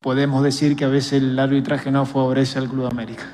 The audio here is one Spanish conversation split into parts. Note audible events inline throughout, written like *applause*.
Podemos decir que a veces el arbitraje no favorece al Club América.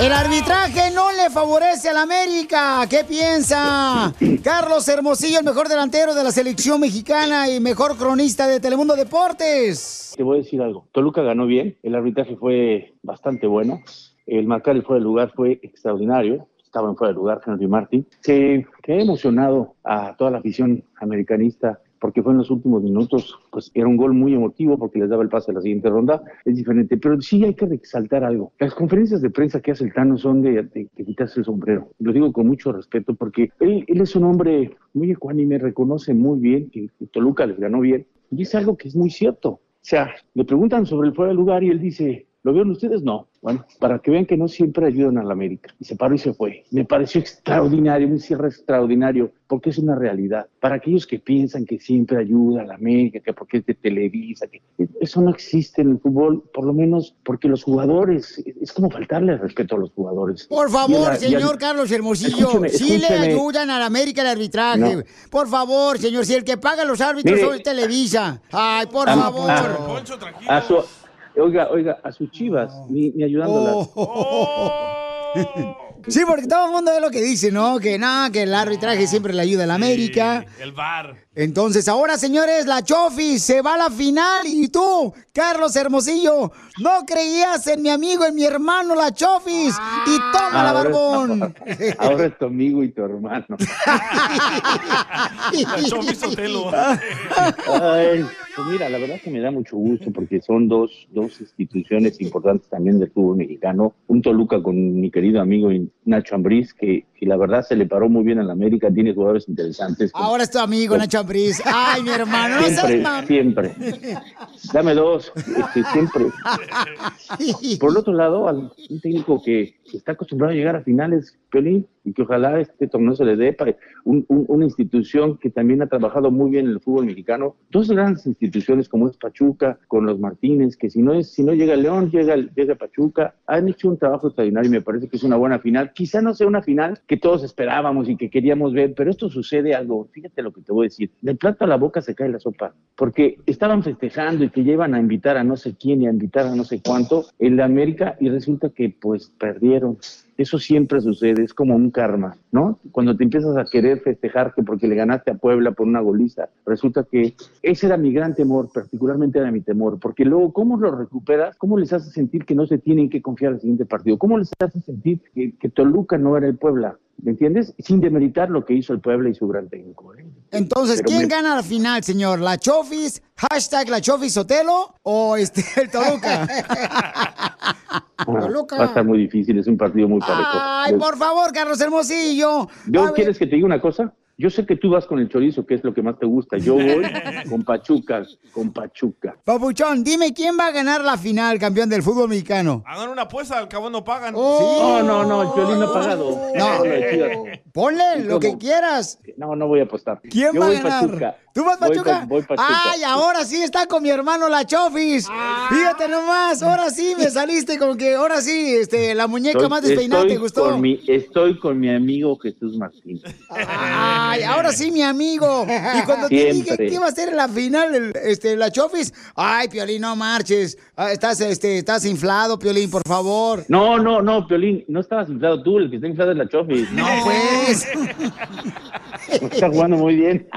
El arbitraje no le favorece al América. ¿Qué piensa? Carlos Hermosillo, el mejor delantero de la selección mexicana y mejor cronista de Telemundo Deportes. Te voy a decir algo. Toluca ganó bien, el arbitraje fue bastante bueno, el marcar el fuera de lugar fue extraordinario, estaba en fuera de lugar Henry Martin. Se quedó emocionado a toda la afición americanista porque fue en los últimos minutos, pues era un gol muy emotivo porque les daba el pase a la siguiente ronda, es diferente, pero sí hay que resaltar algo. Las conferencias de prensa que hace el Tano son de, de, de quitarse el sombrero. Lo digo con mucho respeto porque él, él es un hombre muy ecuánime, reconoce muy bien que, que Toluca les ganó bien y es algo que es muy cierto. O sea, le preguntan sobre el fuera de lugar y él dice, ¿lo vieron ustedes? No. Bueno, para que vean que no siempre ayudan a la América. Y se paró y se fue. Me pareció extraordinario, un cierre extraordinario, porque es una realidad. Para aquellos que piensan que siempre ayuda a la América, que porque es de Televisa, que eso no existe en el fútbol, por lo menos porque los jugadores, es como faltarle el respeto a los jugadores. Por favor, a la- señor al- Carlos Hermosillo, Escúcheme, sí le ayudan a la América el arbitraje. No. Por favor, señor, si el que paga los árbitros Mire. son Televisa. Ay, por favor. a su, oiga, oiga, a sus chivas, ni, ni ayudándolas. Sí, porque todo el mundo ve lo que dice, ¿no? Que no, que el arbitraje siempre le ayuda a la América. El bar. Entonces, ahora, señores, la Chofi se va a la final y tú, Carlos Hermosillo, no creías en mi amigo, en mi hermano, la Chofis. Y toma la barbón. *laughs* Ahora es tu amigo y tu hermano. *laughs* La Chofi Sotelo. Ay, pues mira, la verdad que me da mucho gusto porque son dos, dos instituciones importantes también del fútbol mexicano. Un Toluca con mi querido amigo Nacho Ambriz, que, que la verdad se le paró muy bien a la América, tiene jugadores interesantes. Ahora es tu amigo, Nacho Ambriz. Ay, mi hermano, Siempre, siempre. Dame dos, este, siempre. *laughs* Por el otro lado, al- un técnico que está acostumbrado a llegar a finales, Piolín, y que ojalá este torneo se le dé para un- un- una institución que también ha trabajado muy bien en el fútbol mexicano. Dos grandes instituciones como es Pachuca, con los Martínez, que si no es, si no llega León, llega, llega Pachuca. Han hecho un trabajo extraordinario y me parece que es una buena final. Quizá no sea una final que todos esperábamos y que queríamos ver, pero esto sucede algo. Fíjate lo que te voy a decir. Del plato a la boca se cae la sopa, porque estaban festejando y que llevan a invitar a no sé quién y a invitar a no sé cuánto en la América y resulta que pues perdieron. Eso siempre sucede, es como un karma, ¿no? Cuando te empiezas a querer festejarte porque le ganaste a Puebla por una goliza, resulta que ese era mi gran temor, particularmente era mi temor, porque luego, ¿cómo lo recuperas? ¿Cómo les haces sentir que no se tienen que confiar al siguiente partido? ¿Cómo les haces sentir que, que Toluca no era el Puebla? ¿Me entiendes? Sin demeritar lo que hizo el Puebla y su gran técnico. ¿eh? Entonces, Pero ¿quién me- gana la final, señor? ¿La Chofis? ¿Hashtag la Chofis Sotelo? ¿O este, el Toluca? *laughs* *laughs* Ah, Va a estar muy difícil, es un partido muy Ay, por favor, Carlos Hermosillo. Yo, A ver, ¿Quieres que te diga una cosa? Yo sé que tú vas con el chorizo, que es lo que más te gusta. Yo voy *laughs* con Pachuca, con Pachuca. Papuchón, dime quién va a ganar la final, campeón del fútbol mexicano. Hagan una apuesta, al cabo no pagan. No, no, no, el Piolín no ha pagado. No. Chivas. Ponle lo que quieras. No, no voy a apostar. ¿Quién Yo va a ganar? Pachuca. ¿Tú vas Voy Pachuca? pa- voy Pachuca. Ay, ahora sí está con mi hermano la Chofis. Fíjate nomás, ahora sí me *laughs* saliste con que ahora sí, este, la muñeca Estoy- más despeinada te estoy gustó. Con mi, estoy con mi amigo Jesús Martín. Ay, ahora sí, mi amigo. Y cuando te dije que iba a ser la final, el- este, la Chofis, ay, Piolín, no marches. Ah, estás, este, estás inflado, Piolín, por favor. No, no, no, Piolín, no estabas inflado tú, el que está inflado es la Chofis. No, pues. *laughs* *laughs* Está jugando muy bien.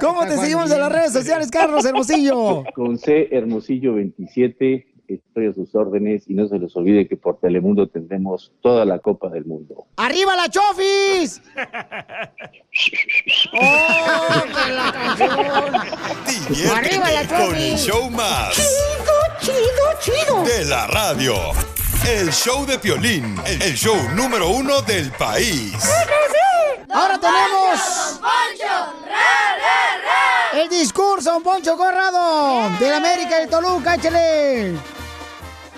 ¿Cómo te seguimos en las redes sociales, Carlos Hermosillo? Con C Hermosillo 27, estoy a sus órdenes y no se les olvide que por Telemundo tendremos toda la Copa del Mundo. ¡Arriba la Chofis! ¡Oh, que la canción! ¡Arriba la Diviértete con el Chofis! show más. Chido, chido, chido. De la radio. El show de Piolín, el show número uno del país. Ahora tenemos el discurso, don Poncho Corrado, del América de Toluca, échale.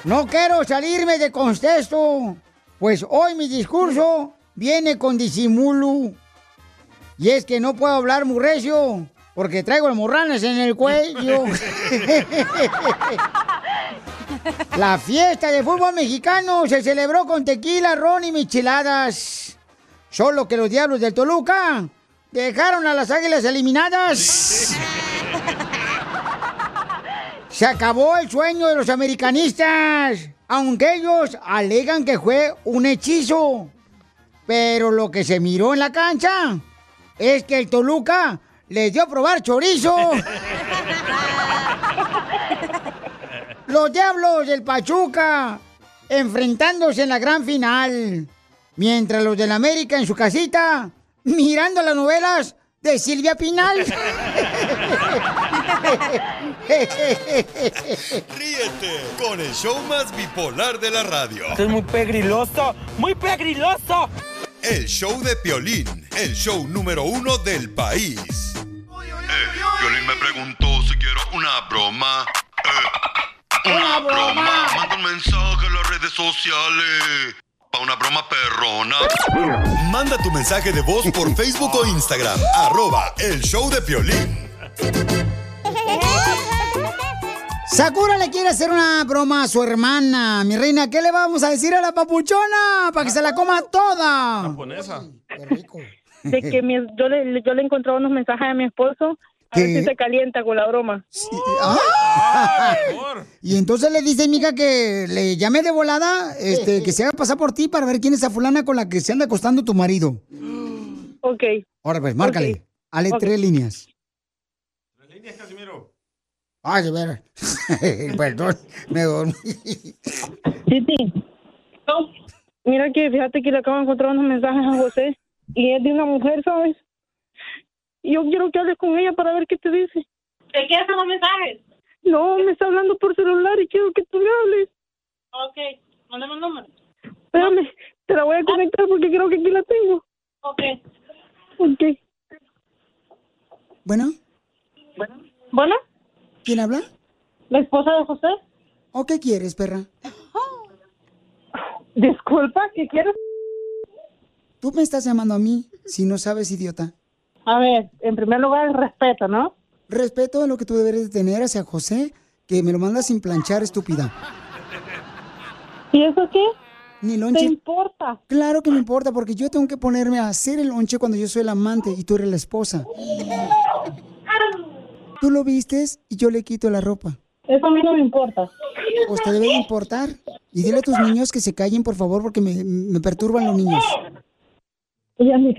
No quiero salirme de contexto, pues hoy mi discurso viene con disimulo. Y es que no puedo hablar muy recio, porque traigo morranas en el cuello. *laughs* *laughs* La fiesta de fútbol mexicano se celebró con tequila, ron y micheladas. Solo que los diablos del Toluca dejaron a las águilas eliminadas. Se acabó el sueño de los americanistas, aunque ellos alegan que fue un hechizo. Pero lo que se miró en la cancha es que el Toluca les dio a probar chorizo. *laughs* Los Diablos del Pachuca enfrentándose en la gran final. Mientras los del América en su casita mirando las novelas de Silvia Pinal. *laughs* Ríete con el show más bipolar de la radio. Esto es muy pegriloso, muy pegriloso. El show de Piolín, el show número uno del país. Piolín me preguntó si quiero una broma. Eh, Una broma. Manda un mensaje a las redes sociales. Pa' una broma perrona. Manda tu mensaje de voz por Facebook o Instagram. *laughs* Arroba el show de Piolín. Sakura le quiere hacer una broma a su hermana. Mi reina, ¿qué le vamos a decir a la papuchona? Para que se la coma toda. Japonesa. de que mi- yo, le, yo le encontré unos mensajes a mi esposo a ver si se calienta con la broma. Ah. Y entonces le dice, mija, que le llame de volada, este, que se haga pasar por ti para ver quién es esa fulana con la que se anda acostando tu marido. Ok. Ahora pues, márcale. Ale tres líneas. Líneas, Casimiro. Ay, de veras. *laughs* Perdón, me dormí. Titi. Mira que fíjate que le acabo de encontrar unos mensajes a José y es de una mujer, ¿sabes? Yo quiero que hables con ella para ver qué te dice. ¿De qué son los mensajes? No, me está hablando por celular y quiero que tú me hables. Ok, mándame un número. Espérame, te la voy a conectar porque creo que aquí la tengo. Ok. Ok. Bueno, ¿Bueno? ¿quién habla? ¿La esposa de José? ¿O qué quieres, perra? Disculpa, ¿qué quieres? Tú me estás llamando a mí, si no sabes, idiota. A ver, en primer lugar, respeto, ¿no? Respeto a lo que tú deberes de tener hacia José, que me lo mandas sin planchar, estúpida. ¿Y eso qué? Ni lonche. ¿Te importa? Claro que me importa, porque yo tengo que ponerme a hacer el lonche cuando yo soy el amante y tú eres la esposa. Tú lo vistes y yo le quito la ropa. Eso a mí no me importa. Pues te debe de importar. Y dile a tus niños que se callen, por favor, porque me, me perturban los niños. Y a mí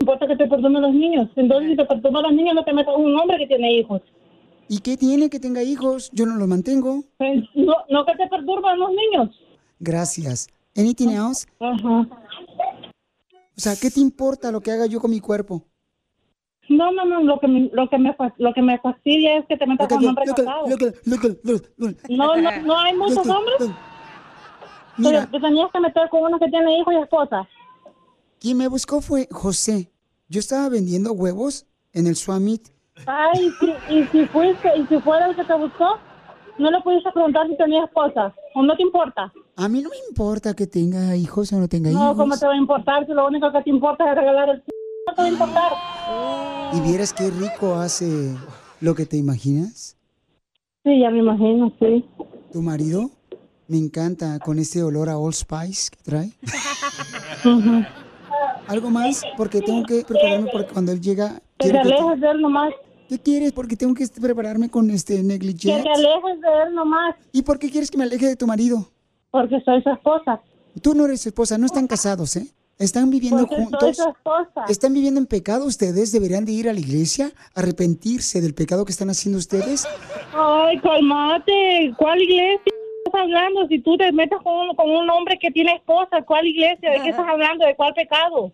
importa que te perdonen los niños. Entonces, si te perdonan los niños, no te metas con un hombre que tiene hijos. ¿Y qué tiene que tenga hijos? Yo no los mantengo. Pues, No, no que te perturban los niños. Gracias. Anything else? Ajá. O sea, ¿qué te importa lo que haga yo con mi cuerpo? No, no, no, lo que, me- lo que, me, lo que me fastidia es que te metas con un hombre casado. No, no, no hay muchos hombres. Mira. Pero te tenías que meter con uno que tiene hijo y esposa. Quien me buscó fue José. Yo estaba vendiendo huevos en el Swamit. Ay, si- y si fuiste, y si fuera el que te buscó, no le pudiste preguntar si tenía esposa. ¿O no te importa? A mí no me importa que tenga hijos o no tenga No, hijos. ¿cómo te va a importar si lo único que te importa es regalar el... No te va a importar. ¿Y vieras qué rico hace lo que te imaginas? Sí, ya me imagino, sí. ¿Tu marido? Me encanta con este olor a Old Spice que trae. ¿Algo más? Porque tengo que prepararme porque cuando él llega... Que te que- alejes de él nomás. ¿Qué quieres? Porque tengo que prepararme con este Que negligence. te alejes de él nomás. ¿Y por qué quieres que me aleje de tu marido? Porque soy su esposa. Tú no eres su esposa, no están casados, ¿eh? Están viviendo soy juntos. su esposa. ¿Están viviendo en pecado ustedes? ¿Deberían de ir a la iglesia? ¿Arrepentirse del pecado que están haciendo ustedes? Ay, calmate. ¿Cuál iglesia estás hablando? Si tú te metes con un, con un hombre que tiene esposa, ¿cuál iglesia? ¿De qué estás hablando? ¿De cuál pecado?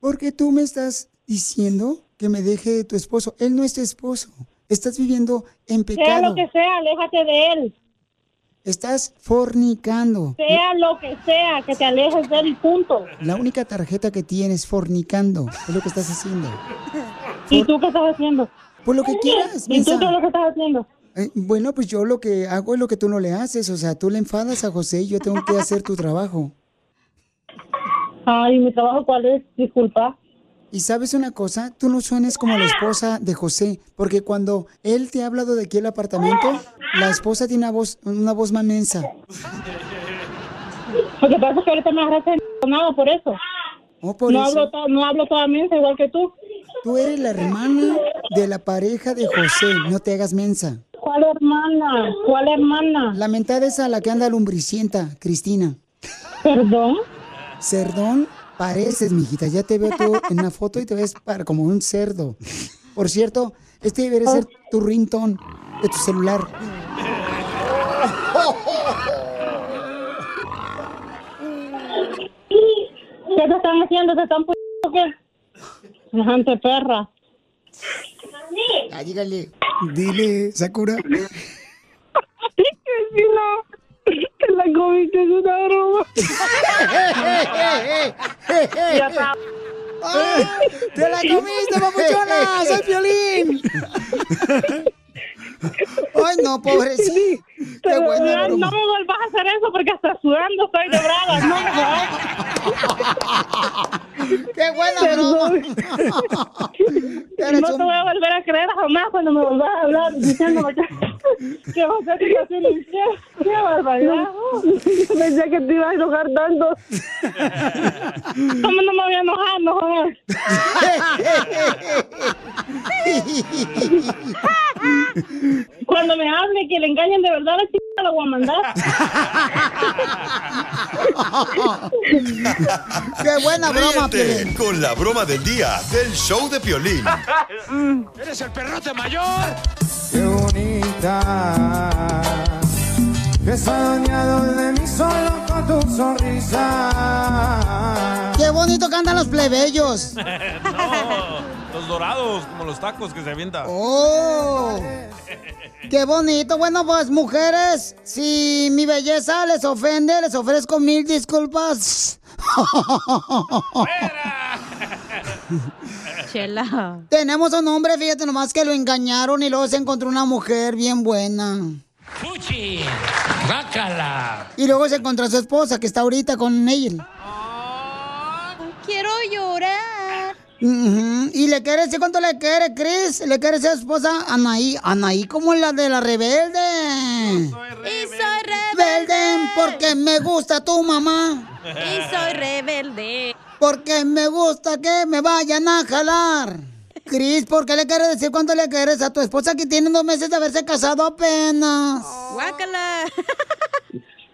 Porque tú me estás diciendo que me deje tu esposo. Él no es tu esposo. Estás viviendo en Sea pecado. lo que sea, aléjate de él. Estás fornicando. Sea lo que sea, que te alejes de él y punto. La única tarjeta que tienes fornicando es lo que estás haciendo. ¿Y tú qué estás haciendo? Pues lo que quieras, ¿Y tú qué es lo que estás haciendo? Eh, bueno, pues yo lo que hago es lo que tú no le haces. O sea, tú le enfadas a José y yo tengo que hacer tu trabajo. Ay, ¿mi trabajo cuál es? Disculpa. Y sabes una cosa, tú no suenes como la esposa de José, porque cuando él te ha hablado de aquí el apartamento, la esposa tiene una voz, una voz más mensa. Lo que pasa es que ahorita me agarraste nada por eso. Oh, por no, eso. hablo no hablo toda mensa igual que tú. Tú eres la hermana de la pareja de José, no te hagas mensa. ¿Cuál hermana? ¿Cuál hermana? La mentada es a la que anda lumbricienta, Cristina. ¿Perdón? Cerdón, pareces, mijita. Ya te veo tú en una foto y te ves para como un cerdo. Por cierto, este debería ser tu ringtone de tu celular. ¿Qué te están haciendo? ¿Te están poniendo qué? Gente perra. Ah, dígale. Dile, Sakura. *laughs* que si que la comiste es una broma. Ya *laughs* está. ¡Ay, ¡Te la comiste, papuchona! ¡Soy Piolín! *laughs* ¡Ay, no, pobrecito! *laughs* ¡Qué Pero, buena broma! no me vuelvas a hacer eso porque hasta sudando estoy de brava. No, no. *laughs* ¡Qué buena broma! *laughs* No te voy a volver a creer jamás cuando me vuelvas a hablar diciéndome que, que te está haciendo infiel. ¡Qué barbaridad! Pensé que te ibas a enojar tanto. ¿Cómo no me voy a enojar? No jodas. Cuando me hable que le engañen de verdad, la chica la voy a mandar. *laughs* ¡Qué buena broma, Piolín! con la broma del día del show de Piolín. *laughs* ¡Eres el perrote mayor! Qué bonita. Que dañado de mí solo con tu sonrisa. ¡Qué bonito cantan los plebeyos! *laughs* no, los dorados, como los tacos que se avienta. ¡Oh! ¡Qué bonito! Bueno, pues, mujeres, si mi belleza les ofende, les ofrezco mil disculpas. *laughs* Chela. Tenemos un hombre, fíjate nomás que lo engañaron y luego se encontró una mujer bien buena. ¡Fuchi! ¡Bácala! Y luego se encontró a su esposa, que está ahorita con él. Quiero llorar. Y le quiere decir cuánto le quiere, Chris. Le quiere decir a su esposa Anaí. Anaí como la de la rebelde. Y soy Rebelde porque me gusta tu mamá. Y soy rebelde. Porque me gusta que me vayan a jalar. Cris, ¿por qué le quieres decir cuánto le quieres a tu esposa que tiene dos meses de haberse casado apenas? Guácala.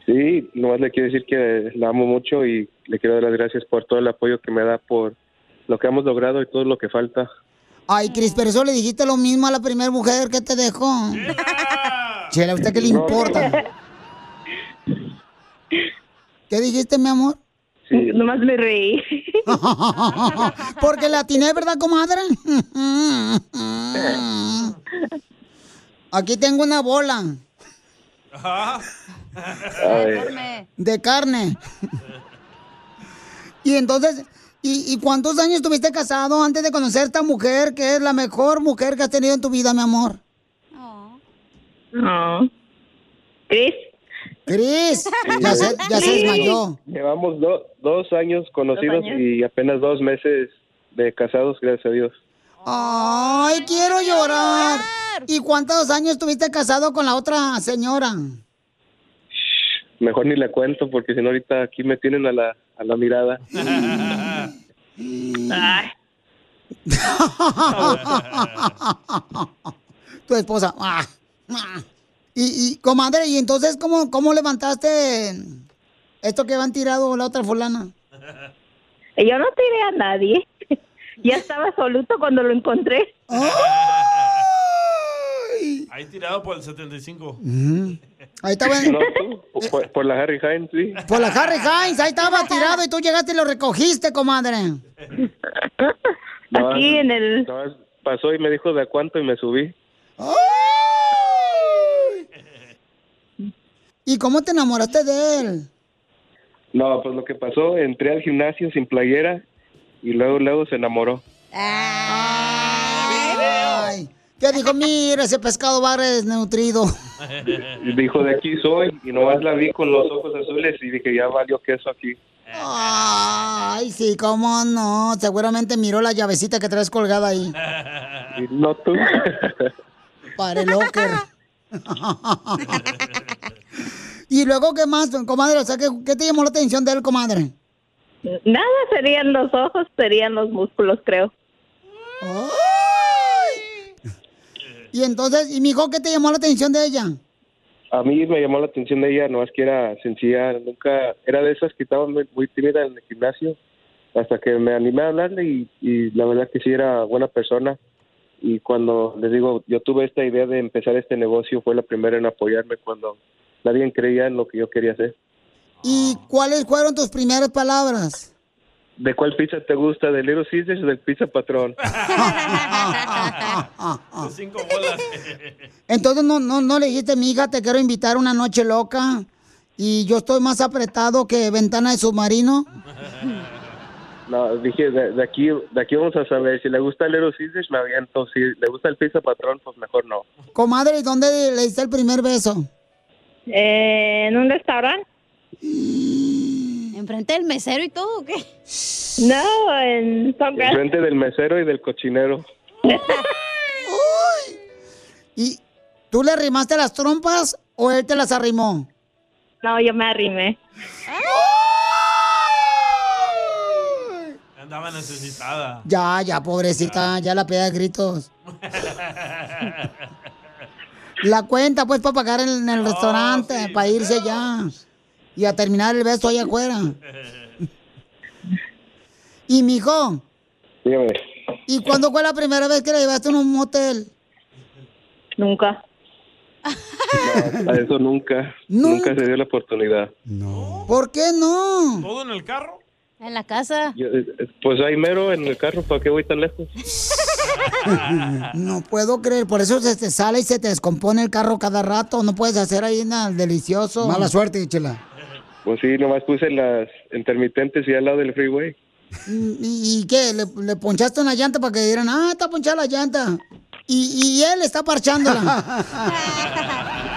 Sí, nomás le quiero decir que la amo mucho y le quiero dar las gracias por todo el apoyo que me da, por lo que hemos logrado y todo lo que falta. Ay, Cris, pero eso le dijiste lo mismo a la primera mujer que te dejó. Chela, ¿a usted qué le No. importa? ¿Qué dijiste, mi amor? Nomás me reí. *laughs* Porque la atiné, ¿verdad, comadre? Aquí tengo una bola de carne. Y entonces, ¿y, y cuántos años estuviste casado antes de conocer a esta mujer que es la mejor mujer que has tenido en tu vida, mi amor? No. ¿Cris? Cris, ya se, ya se desmayó. Llevamos do- dos años conocidos Dos años. y apenas dos meses de casados, gracias a Dios. Ay, quiero llorar. ¿Y cuántos años estuviste casado con la otra señora? Mejor ni le cuento porque si no ahorita aquí me tienen a la, a la mirada. tu esposa. Y, y, comadre, ¿y entonces cómo, cómo levantaste esto que van tirado la otra fulana? Yo no tiré a nadie. Ya estaba soluto cuando lo encontré. Ahí tirado por el 75. Ahí estaba. No, tú, por, por la Harry Hines, sí. Por la Harry Hines, ahí estaba tirado y tú llegaste y lo recogiste, comadre. No, Aquí en el... no, pasó y me dijo de a cuánto y me subí. ¿Y cómo te enamoraste de él? No, pues lo que pasó, entré al gimnasio sin playera y luego, luego se enamoró. Ay, ¿Qué dijo? Mira, ese pescado va desnutrido. Dijo, de aquí soy, y nomás la vi con los ojos azules y dije, ya valió queso aquí. Ay, sí, cómo no. Seguramente miró la llavecita que traes colgada ahí. Y no tú. Para el locker. y luego, ¿qué más, comadre? O sea, ¿qué, qué te llamó la atención de él, comadre? Nada, serían los ojos, serían los músculos, creo. Y entonces, ¿y mi hijo qué te llamó la atención de ella? A mí me llamó la atención de ella, no es que era sencilla, nunca, era de esas que estaba muy, muy tímida en el gimnasio, hasta que me animé a hablarle y, y la verdad que sí era buena persona. Y cuando les digo, yo tuve esta idea de empezar este negocio, fue la primera en apoyarme cuando nadie creía en lo que yo quería hacer. ¿Y cuáles fueron tus primeras palabras? ¿De cuál pizza te gusta? ¿De Little Caesars o del Pizza Patrón? *laughs* Cinco bolas. *laughs* Entonces no, no, no le dijiste, mi hija, te quiero invitar una noche loca y yo estoy más apretado que ventana de submarino. *laughs* No, dije, de, de aquí de aquí vamos a saber. Si le gusta el Little Caesars, me aviento. Si le gusta el Pizza Patrón, pues mejor no. Comadre, ¿y dónde le diste el primer beso? Eh, en un restaurante. *gasps* ¿Enfrente del mesero y todo o qué? No, en. Enfrente del mesero y del cochinero. ¿Y tú le arrimaste las trompas o él te las arrimó? No, yo me arrimé. Andaba necesitada. Ya, ya, pobrecita, ya la pega de gritos. *laughs* La cuenta, pues, para pagar en, en el restaurante, para irse ya. Y a terminar el beso allá afuera. Y, mijo, Dígame. ¿y cuándo fue la primera vez que le llevaste a un motel? Nunca. No, a eso nunca. Nunca se dio la oportunidad. ¿Por qué no? ¿Todo en el carro? En la casa. Yo, eh, pues ahí mero en el carro, ¿para qué voy tan lejos? *laughs* No puedo creer, por eso se te sale y se te descompone el carro cada rato. No puedes hacer ahí nada delicioso. Mala suerte, chela. Pues sí, nomás puse las intermitentes y al lado del freeway. ¿Y, y qué? ¿Le, le ponchaste una llanta para que dijeran, ah, está ponchada la llanta? Y, y él está parchándola. *laughs*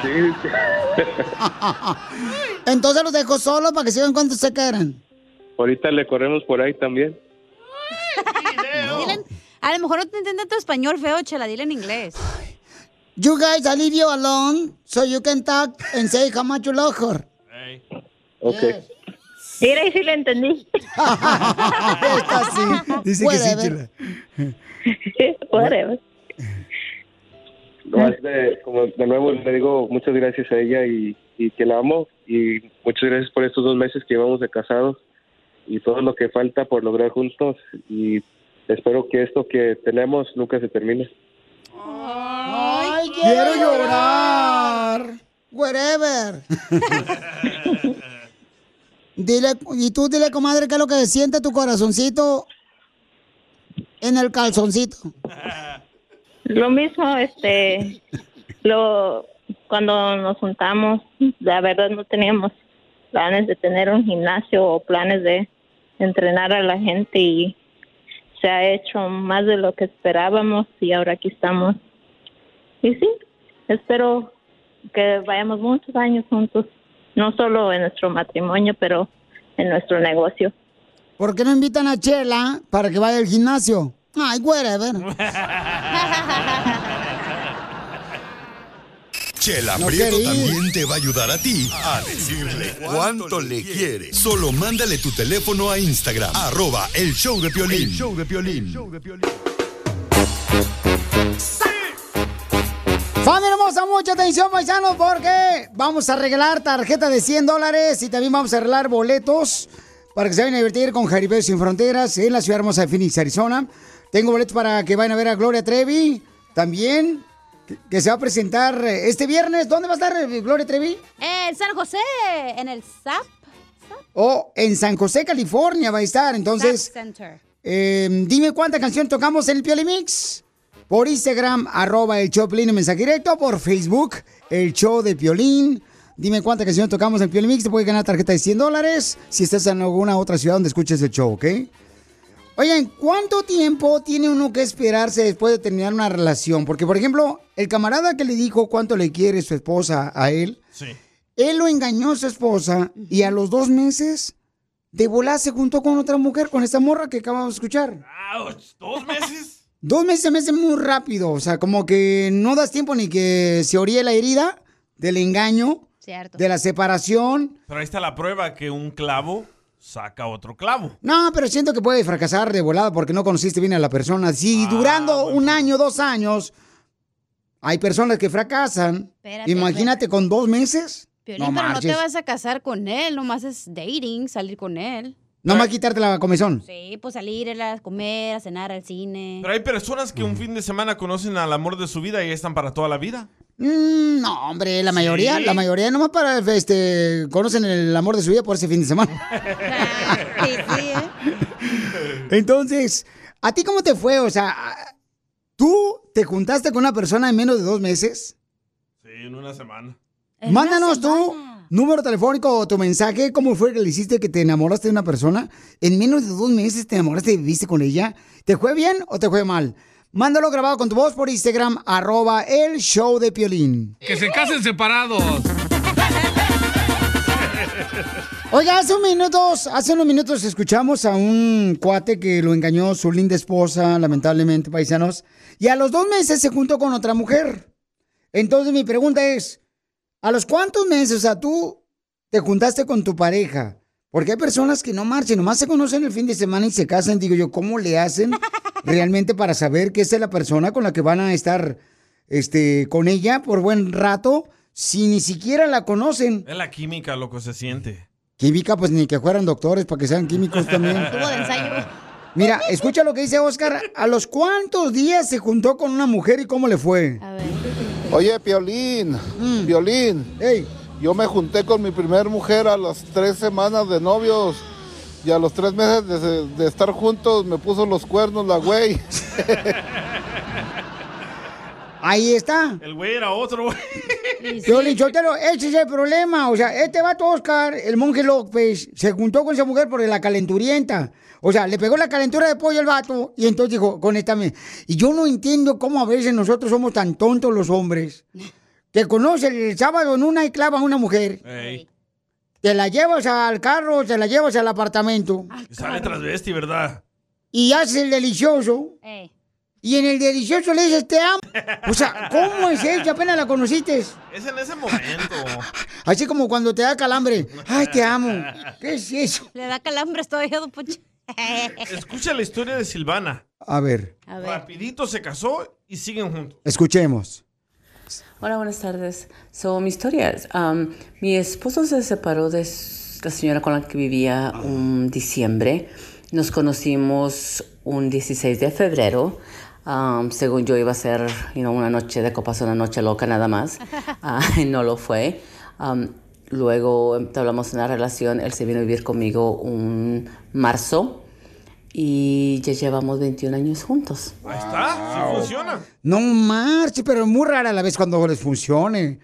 Sí. *laughs* Entonces los dejó solos para que sigan cuando se quieran. Ahorita le corremos por ahí también. *laughs* Dile- a lo mejor no te entiende tu español feo, chela, dile en inglés. You guys, I leave you alone so you can talk and say how much you love her. Ok. Mira, y sí le entendí. *laughs* Esta sí. Dice que sí, Whatever. chela. *laughs* Whatever. De, como de nuevo le digo muchas gracias a ella y, y que la amo y muchas gracias por estos dos meses que llevamos de casados y todo lo que falta por lograr juntos y espero que esto que tenemos nunca se termine. Ay, quiero llorar. Wherever. *laughs* dile, y tú dile, comadre, qué es lo que siente tu corazoncito en el calzoncito. Lo mismo, este, lo, cuando nos juntamos, la verdad no teníamos planes de tener un gimnasio o planes de entrenar a la gente y se ha hecho más de lo que esperábamos y ahora aquí estamos. Y sí, espero que vayamos muchos años juntos, no solo en nuestro matrimonio, pero en nuestro negocio. ¿Por qué no invitan a Chela para que vaya al gimnasio? Ay, whatever. *laughs* Chela No Prieto también te va a ayudar a ti a decirle cuánto le quiere. Solo mándale tu teléfono a Instagram, arroba el show de Piolín. El show de Piolín. Familia hermosa, mucha atención, paisanos, porque vamos a regalar tarjeta de 100 dólares y también vamos a regalar boletos para que se vayan a divertir con Jaripeo Sin Fronteras en la ciudad hermosa de Phoenix, Arizona. Tengo boletos para que vayan a ver a Gloria Trevi también, que, se va a presentar este viernes. ¿Dónde va a estar eh, Gloria Trevi? En San José, en el SAP. O en San José, California va a estar. Entonces, eh, dime cuánta canción tocamos en el Pioli Mix. Por Instagram, arroba el Choplin en mensaje directo. Por Facebook, el show de Piolín. Dime cuánta canción tocamos en el Pioli Mix. Te puedes ganar tarjeta de 100 dólares si estás en alguna otra ciudad donde escuches el show, ¿ok? Oigan, ¿cuánto tiempo tiene uno que esperarse después de terminar una relación? Porque, por ejemplo, el camarada que le dijo cuánto le quiere su esposa a él, Sí. él lo engañó a su esposa y a los dos meses de volar se juntó con otra mujer, con esta morra que acabamos de escuchar. Ouch, ¿Dos meses? Dos meses se me hace muy rápido, o sea, como que no das tiempo ni que se oríe la herida del engaño, Cierto. de la separación. Pero ahí está la prueba que un clavo saca otro clavo. No, pero siento que puede fracasar de volada porque no conociste bien a la persona. Si durando un año, dos años, hay personas que fracasan, Espérate, imagínate con dos meses. Piolín, no pero no te vas a casar con él, nomás es dating, salir con él. No más quitarte la comezón. Sí, pues salir ir a comer, a cenar, al cine. Pero hay personas que un fin de semana conocen al amor de su vida y están para toda la vida. Mm, no, hombre, la mayoría, la mayoría nomás para, este, conocen el amor de su vida por ese fin de semana. *laughs* *laughs* Entonces, ¿a ti cómo te fue? O sea, ¿tú te juntaste con una persona en menos de dos meses? Sí, en una semana. Mándanos tu número telefónico o tu mensaje, cómo fue que le hiciste que te enamoraste de una persona. En menos de dos meses te enamoraste y viviste con ella. ¿Te fue bien o te fue mal? Mándalo grabado con tu voz por Instagram, arroba el show de Piolín. Que se casen separados. *laughs* Oiga, hace unos minutos, hace unos minutos escuchamos a un cuate que lo engañó su linda esposa, lamentablemente, paisanos, y a los dos meses se juntó con otra mujer. Entonces mi pregunta es, ¿a los cuántos meses, o sea, tú te juntaste con tu pareja? Porque hay personas que no marchen, nomás se conocen el fin de semana y se casan. Digo yo, ¿cómo le hacen realmente para saber que esa es la persona con la que van a estar este, con ella por buen rato si ni siquiera la conocen? Es la química lo que se siente. Química, pues ni que fueran doctores para que sean químicos también. *laughs* Tuvo de ensayo. Mira, escucha lo que dice Oscar. ¿A los cuántos días se juntó con una mujer y cómo le fue? Oye, Piolín, Piolín. Yo me junté con mi primer mujer a las tres semanas de novios y a los tres meses de, de estar juntos me puso los cuernos la güey. *laughs* Ahí está. El güey era otro, güey. Piolín Sotelo, ese es el problema. O sea, este vato Oscar, el monje López, se juntó con esa mujer por la calenturienta. O sea, le pegó la calentura de pollo al vato y entonces dijo, conéctame. Y yo no entiendo cómo a veces nosotros somos tan tontos los hombres que conocen el sábado en una y clava a una mujer. Te la llevas al carro, te la llevas al apartamento Y Sale transvesti, ¿verdad? y haces el delicioso. Y en el delicioso le dices te amo. O sea, ¿cómo es eso? Apenas la conociste. Es en ese momento. Así como cuando te da calambre. Ay, te amo. ¿Qué es eso? Le da calambres todavía, don Poncho. Escucha la historia de Silvana. A ver, Rapidito se casó y siguen juntos. escuchemos. Hola, buenas tardes. So, mi historia es, um, mi esposo se separó de la señora con la que vivía un diciembre. Nos conocimos un 16 de febrero. Um, según yo iba a ser you know, una noche de copas, una noche loca nada más. *laughs* Y no lo fue. Um, luego entablamos una relación. Él se vino a vivir conmigo un marzo. Y ya llevamos 21 años juntos. Ahí está, sí funciona. No marche, pero muy rara a la vez cuando les funcione.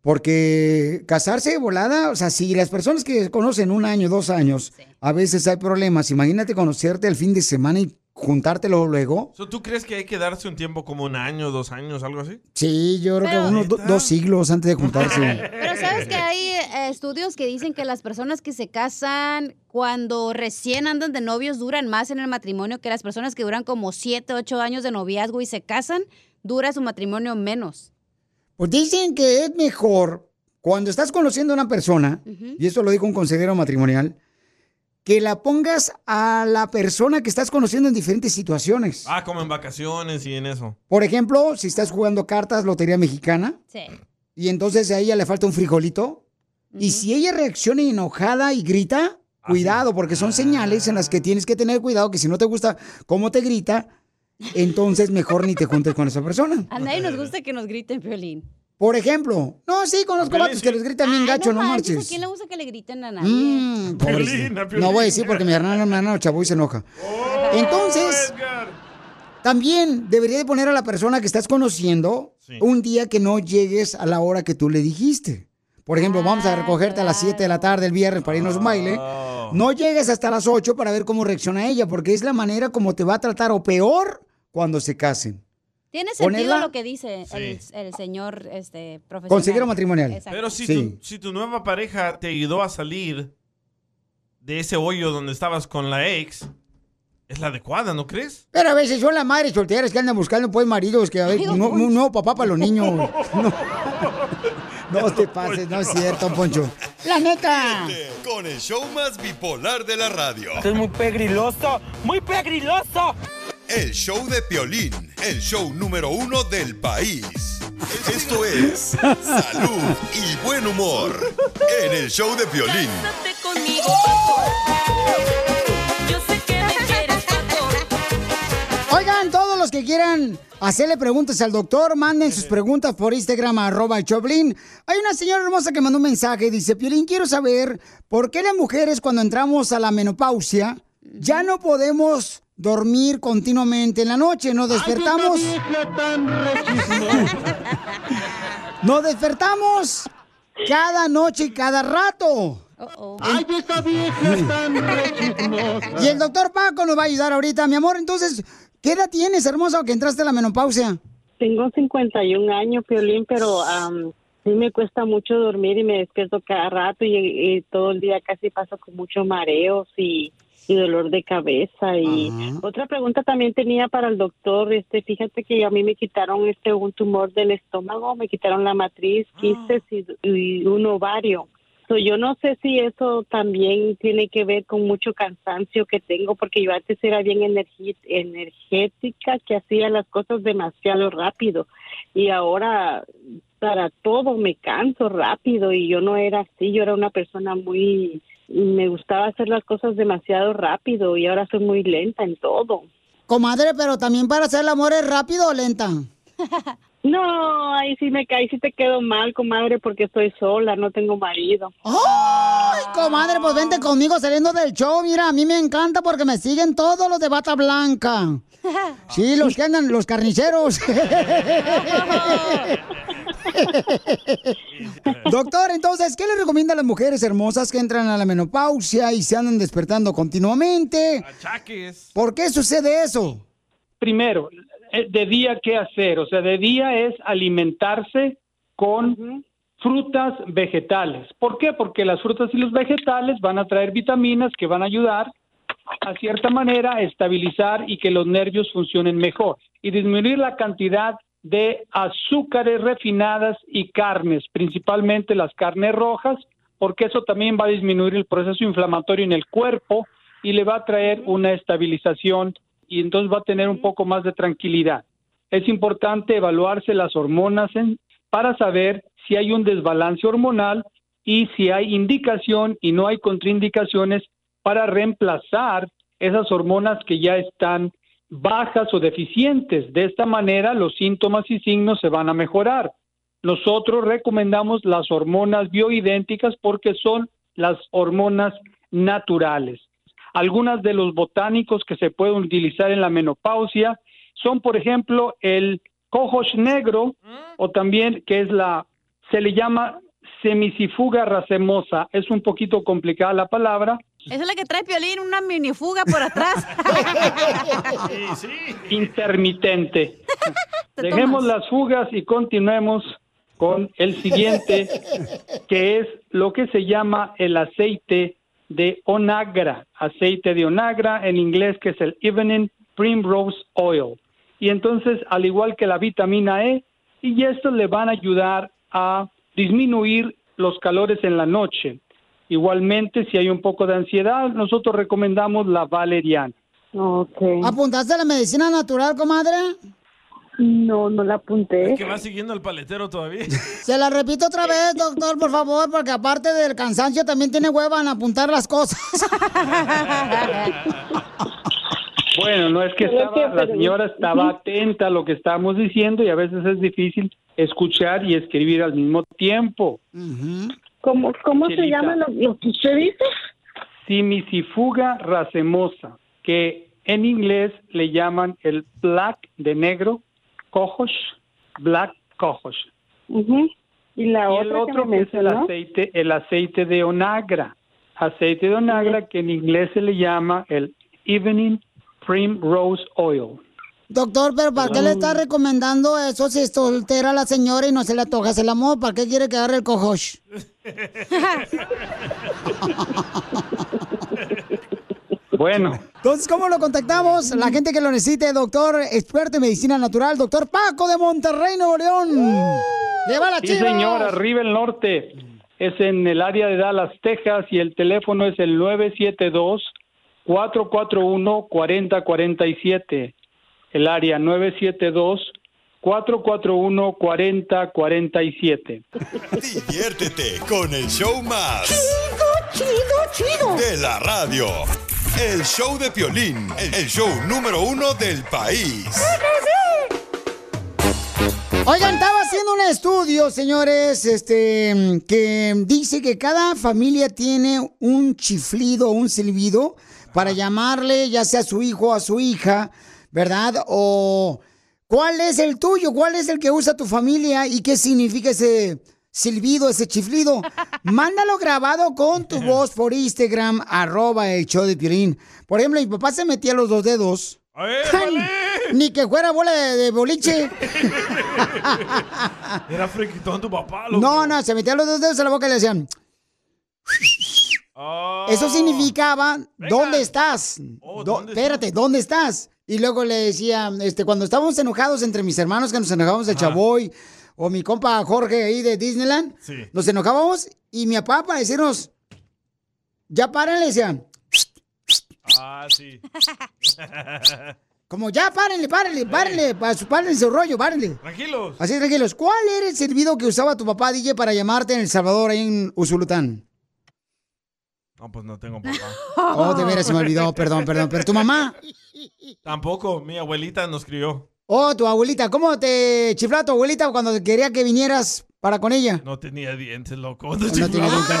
Porque casarse de volada, o sea, si las personas que conocen un año, dos años, a veces hay problemas. Imagínate conocerte el fin de semana y juntártelo luego. So, ¿Tú crees que hay que darse un tiempo como un año, dos años, algo así? Sí, yo creo Pero- que unos do- dos siglos antes de juntarse. *laughs* Pero sabes que hay eh, estudios que dicen que las personas que se casan cuando recién andan de novios duran más en el matrimonio que las personas que duran como 7, 8 años de noviazgo y se casan, dura su matrimonio menos. Pues dicen que es mejor cuando estás conociendo a una persona, y esto lo dijo un consejero matrimonial, que la pongas a la persona que estás conociendo en diferentes situaciones. Ah, como en vacaciones y en eso. Por ejemplo, si estás jugando cartas, lotería mexicana, Sí. y entonces a ella le falta un frijolito, y si ella reacciona enojada y grita, cuidado, porque son señales en las que tienes que tener cuidado que si no te gusta cómo te grita, entonces mejor ni te juntes con esa persona. A nadie nos gusta que nos griten, Piolín. Por ejemplo, no, sí, conozco vatos que les gritan bien gacho, no, manches, ¿A marches. quién le gusta que le griten a nadie? Mm, *laughs* pobrecito. no voy a decir porque mi hermana hermana chavo y se enoja. Entonces, también debería de poner a la persona que estás conociendo un día que no llegues a la hora que tú le dijiste. Por ejemplo, vamos a recogerte a las 7 de la tarde el viernes para irnos a un baile. No llegues hasta las 8 para ver cómo reacciona ella, porque es la manera como te va a tratar o peor cuando se casen. Tiene sentido Ponerla- lo que dice el, el señor este, profesional. Consejero matrimonial. Exacto. Pero si, Sí. tu, si tu nueva pareja te ayudó a salir de ese hoyo donde estabas con la ex, es la adecuada, ¿no crees? Pero a veces son las madres solteras que andan buscando pues maridos que a ver, Ay, no, Poncho. un nuevo papá para los niños. *laughs* No, no te pases, no es cierto, Poncho. La neta. Con el show más bipolar de la radio. es muy pegriloso, muy pegriloso. El show de Piolín, el show número uno del país. Esto es salud y buen humor en el show de Piolín. conmigo, Yo sé que me quieres, Oigan, todos los que quieran hacerle preguntas al doctor, manden sus preguntas por Instagram, arroba el Choplin. Hay una señora hermosa que mandó un mensaje y dice, Piolín, quiero saber por qué las mujeres cuando entramos a la menopausia ya no podemos dormir continuamente en la noche, nos despertamos. Nos *laughs* despertamos cada noche y cada rato. Ay, esa vieja tan rechismosa. Y el doctor Paco nos va a ayudar ahorita, mi amor. Entonces, ¿qué edad tienes, hermosa, que entraste a la menopausia? Tengo 51 años, Piolín, pero am, sí me cuesta mucho dormir y me despierto cada rato y, y todo el día casi paso con muchos mareos y, y dolor de cabeza. Y otra pregunta también tenía para el doctor, este, fíjate que a mí me quitaron este un tumor del estómago, me quitaron la matriz, quistes y, y un ovario. So, yo no sé si eso también tiene que ver con mucho cansancio que tengo, porque yo antes era bien energética, que hacía las cosas demasiado rápido. Y ahora para todo me canso rápido y yo no era así, yo era una persona muy... Me gustaba hacer las cosas demasiado rápido y ahora soy muy lenta en todo. Comadre, pero también para hacer el amor es rápido o lenta. *laughs* No, ahí sí me caí, sí te quedo mal, comadre, porque estoy sola, no tengo marido. ¡Ay, comadre! Pues vente conmigo saliendo del show. Mira, a mí me encanta porque me siguen todos los de bata blanca. *laughs* Sí, los que andan, los carniceros. *laughs* Doctor, entonces, ¿qué le recomienda a las mujeres hermosas que entran a la menopausia y se andan despertando continuamente? ¿Por qué sucede eso? Primero, eh, de día, ¿qué hacer? O sea, de día es alimentarse con frutas vegetales. ¿Por qué? Porque las frutas y los vegetales van a traer vitaminas que van a ayudar a cierta manera a estabilizar y que los nervios funcionen mejor y disminuir la cantidad de azúcares refinadas y carnes, principalmente las carnes rojas, porque eso también va a disminuir el proceso inflamatorio en el cuerpo y le va a traer una estabilización y entonces va a tener un poco más de tranquilidad. Es importante evaluarse las hormonas en- para saber si hay un desbalance hormonal y si hay indicación y no hay contraindicaciones para reemplazar esas hormonas que ya están bajas o deficientes. De esta manera los síntomas y signos se van a mejorar. Nosotros recomendamos las hormonas bioidénticas porque son las hormonas naturales. Algunas de los botánicos que se pueden utilizar en la menopausia son, por ejemplo, el cojosh negro o también que es la, se le llama semicifuga racemosa. Es un poquito complicada la palabra. Esa es la que trae Piolín, una minifuga por atrás. *laughs* intermitente. *laughs* Dejemos las fugas y continuemos con el siguiente, *laughs* que es lo que se llama el aceite de onagra, aceite de onagra en inglés que es el Evening Primrose Oil. Y entonces, al igual que la vitamina E, y estos le van a ayudar a disminuir los calores en la noche. Igualmente, si hay un poco de ansiedad, nosotros recomendamos la valeriana. ¿Apuntaste a la medicina natural, comadre? No, no la apunté. Es que va siguiendo el paletero todavía. *laughs* Se la repito otra vez, doctor, por favor, porque aparte del cansancio también tiene hueva en apuntar las cosas. *laughs* Bueno, no es que estaba, la señora estaba atenta a lo que estábamos diciendo y a veces es difícil escuchar y escribir al mismo tiempo. ¿Cómo, cómo se llama lo, lo que usted dice? Simicifuga racemosa, que en inglés le llaman el black de negro, cojosh, black cojosh. Y la y otra el otro que es el aceite, el aceite de onagra. Aceite de onagra que en inglés se le llama el evening primrose oil. Doctor, pero ¿para qué le está recomendando eso si es soltera la señora y no se le antoja el amor? ¿Para qué quiere que agarre el cojosh? *laughs* Bueno, Entonces, ¿cómo lo contactamos? La gente que lo necesite, doctor, experto en medicina natural, doctor Paco de Monterrey, Nuevo León. ¡Lleva la sí chivas! señor, arriba el norte. Es en el área de Dallas, Texas y el teléfono es el 972 441 4047. El área 972 441 4047. Diviértete con el show más. Chido, chido, chido. De la radio. El show de Piolín, el show número uno del país. Oigan, estaba haciendo un estudio, señores, este, que dice que cada familia tiene un chiflido, un silbido, para llamarle ya sea a su hijo o a su hija, ¿verdad? O cuál es el tuyo, cuál es el que usa tu familia y qué significa ese silbido, ese chiflido. *laughs* Mándalo grabado con tu voz por Instagram, arroba el show de Piolín. Por ejemplo, mi papá se metía los dos dedos. Ay, *laughs* Ni que fuera bola de, de boliche. *laughs* Era friquitón tu papá, loco. No, no, se metía los dos dedos en la boca y le decían. Eso significaba, ¿dónde estás? Do- espérate, ¿dónde estás? Y luego le decía, este, cuando estábamos enojados entre mis hermanos, que nos enojábamos de Chavoy, o mi compa Jorge ahí de Disneyland, Sí. nos enojábamos y mi papá para decirnos, ya paren, le decían, Ah, sí. *laughs* como ya párenle, párenle, párenle, pa- párenle su rollo, párenle. Tranquilos. Así tranquilos. ¿Cuál era el silbido que usaba tu papá, DJ, para llamarte en El Salvador, ahí en Usulután? No, pues no tengo papá. *laughs* Oh, de veras se me olvidó, perdón, perdón. Pero tu mamá, *laughs* Tampoco, mi abuelita nos crió. oh, tu abuelita, ¿cómo te chiflaba tu abuelita cuando quería que vinieras para con ella? No tenía dientes, loco. *laughs* No tiene dientes.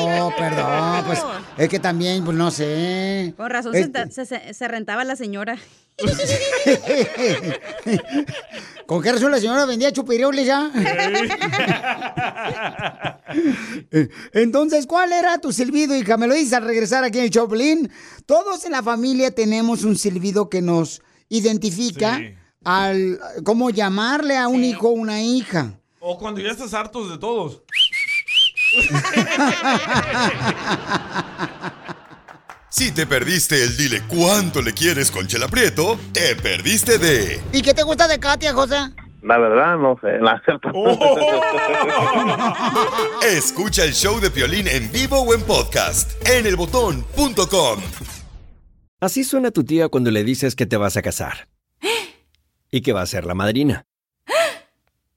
Oh, *laughs* perdón, pues es que también, pues no sé. Con razón se, Este- se- se- se rentaba la señora. *laughs* ¿Con qué razón la señora vendía chupiroles ya? Eh, Entonces, ¿cuál era tu silbido, hija? Me lo dices al regresar aquí en el Choplin. Todos en la familia tenemos un silbido que nos identifica al cómo llamarle a un hijo o una hija. O cuando ya estás hartos de todos. Si te perdiste el dile cuánto le quieres con Chela Prieto, te perdiste de ¿Y qué te gusta de Katia, José? La verdad, no sé. La Escucha el show de Piolín en vivo o en podcast en elbotón.com. Así suena tu tía cuando le dices que te vas a casar. *gasps* Y que va a ser la madrina.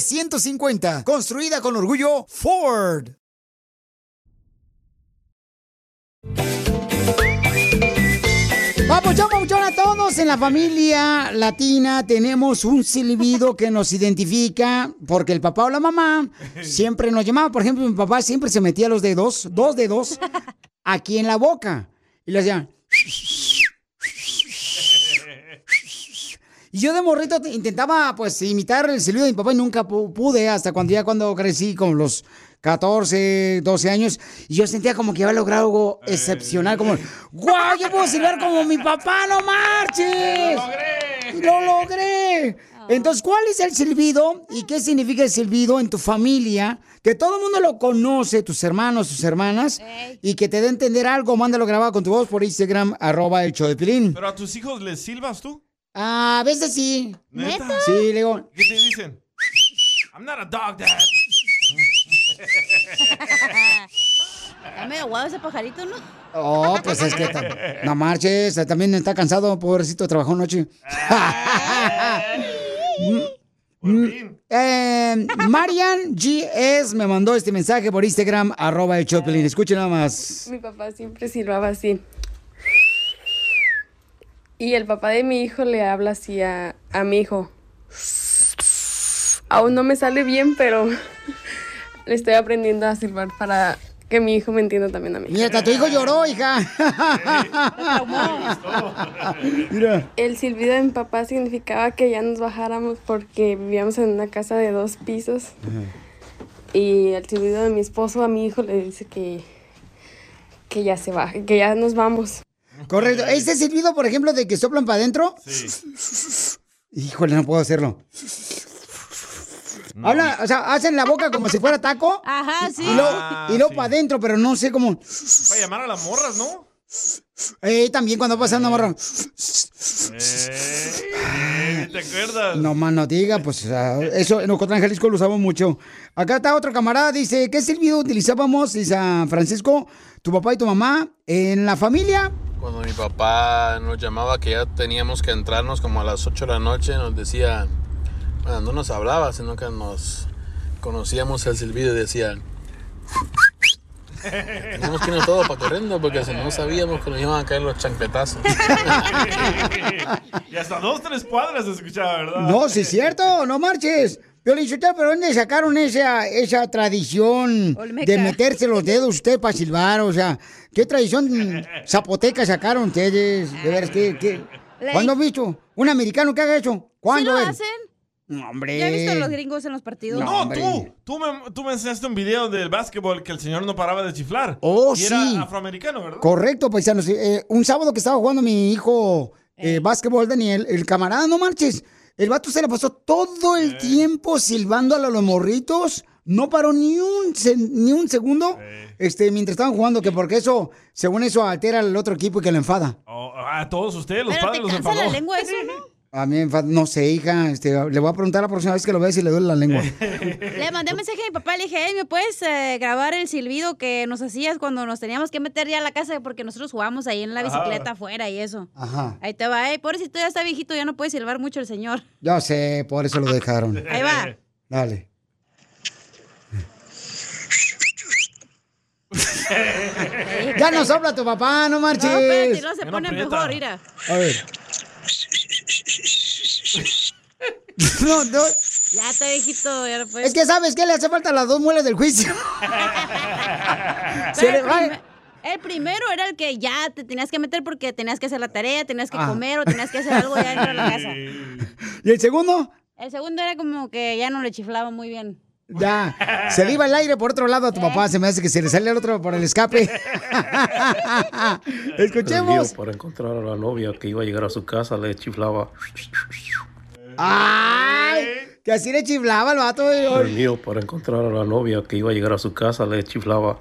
F-150. Construida con orgullo Ford. Papuchón a todos en la familia latina tenemos un silbido que nos identifica porque el papá o la mamá siempre nos llamaba. Por ejemplo, mi papá siempre se metía los dedos, dos dedos, aquí en la boca y le hacían. Y yo de morrito te- intentaba, pues, imitar el silbido de mi papá y nunca pu- pude, hasta cuando ya cuando crecí, con los 14, 12 años, y yo sentía como que había logrado algo excepcional, como, ¡guau! Yo puedo silbar como mi papá, no marches. ¡Lo logré! Entonces, ¿cuál es el silbido y qué significa el silbido en tu familia? Que todo el mundo lo conoce, tus hermanos, tus hermanas, y que te dé a entender algo, mándalo grabado con tu voz por Instagram, arroba el show de Pilín. ¿Pero a tus hijos les silbas tú? A veces sí. ¿Neta? Sí, le digo. ¿Qué te dicen? I'm not a dog, dad. Está medio guau ese pajarito, ¿no? Oh, pues es que no marches, también está cansado, pobrecito, trabajó noche. *laughs* Eh, Marian GS me mandó este mensaje por Instagram, arroba el Choplin. Escuchen nada más. Mi papá siempre silbaba así. Y el papá de mi hijo le habla así a, a mi hijo. Aún no me sale bien, pero *laughs* le estoy aprendiendo a silbar para que mi hijo me entienda también a mí. Mira, hasta tu hijo lloró, hija. Mira. El silbido de mi papá significaba que ya nos bajáramos porque vivíamos en una casa de dos pisos. Y el silbido de mi esposo a mi hijo le dice que, que ya se baje, que ya nos vamos. Correcto. ¿Este silbido, por ejemplo, de que soplan para adentro? Híjole, no puedo hacerlo. Habla, o sea, hacen la boca como si fuera taco. Ajá, sí. Y luego, Ah, y luego sí. para adentro, pero no sé cómo. Para llamar a las morras, ¿no? Eh, también cuando pasa una morra. Eh, ¿Te acuerdas? No más no diga, pues o sea, eso en Ocotlán, Jalisco lo usamos mucho. Acá está otro camarada, dice, ¿qué silbido utilizábamos, dice ah, Francisco, tu papá y tu mamá en la familia? Cuando mi papá nos llamaba que ya teníamos que entrarnos como a las 8 de la noche, nos decía, bueno, no nos hablaba, sino que nos conocíamos el silbido y decía, teníamos que irnos todos para corriendo porque si no sabíamos que nos iban a caer los chancletazos. *laughs* y hasta dos, tres cuadras se escuchaba, ¿verdad? No, sí es cierto, no marches. Piolín Sotelo, ¿pero dónde sacaron esa, esa tradición Olmeca. de meterse los dedos usted para silbar? O sea, ¿qué tradición zapoteca sacaron ustedes? De veras, ¿qué, qué? La- ¿Cuándo has visto un americano que haga eso? ¿Sí ¿Cuándo? lo ver. hacen? No, hombre. Ya he visto a los gringos en los partidos. No, tú. Tú me, tú me enseñaste un video del básquetbol que el señor no paraba de chiflar. Oh, y era sí. afroamericano, ¿verdad? Correcto, paisanos. Eh, un sábado que estaba jugando mi hijo eh, básquetbol, Daniel, el camarada, no marches. El vato se la pasó todo el tiempo silbando a los morritos. No paró ni un, se- ni un segundo este, mientras estaban jugando, que porque eso, según eso, altera al otro equipo y que lo enfada. Oh, a todos ustedes, los Pero padres te los cansa la enfadó. lengua eso, ¿no? A mí no sé, hija, este, le voy a preguntar la próxima vez que lo vea si le duele la lengua. *laughs* Le mandé un mensaje a mi papá, le dije, hey, ¿me puedes eh, grabar el silbido que nos hacías cuando nos teníamos que meter ya a la casa? Porque nosotros jugábamos ahí en la Ajá. bicicleta afuera y eso. Ajá. Ahí te va, hey, pobrecito, ya está viejito, ya no puede silbar mucho el señor. Yo sé, por eso lo dejaron. *laughs* Ahí va. Dale. *laughs* Ya no sopla tu papá, no marches. No, espérate, no se pone mejor, mira. A ver. No, no. Ya está viejito, ya no. Es que sabes que le hace falta las dos muelas del juicio. *laughs* Se le va- el primero era el que ya te tenías que meter porque tenías que hacer la tarea, tenías que Ah. comer o tenías que hacer algo ya dentro de la *laughs* casa. ¿Y el segundo? El segundo era como que ya no le chiflaba muy bien. Ya. Se le iba el aire por otro lado a tu papá. Se me hace que se le sale el otro por el escape. *laughs* Escuchemos. Para encontrar a la novia que iba a llegar a su casa, le chiflaba. ¡Ay! Que así le chiflaba el vato. El mío, para encontrar a la novia que iba a llegar a su casa, le chiflaba.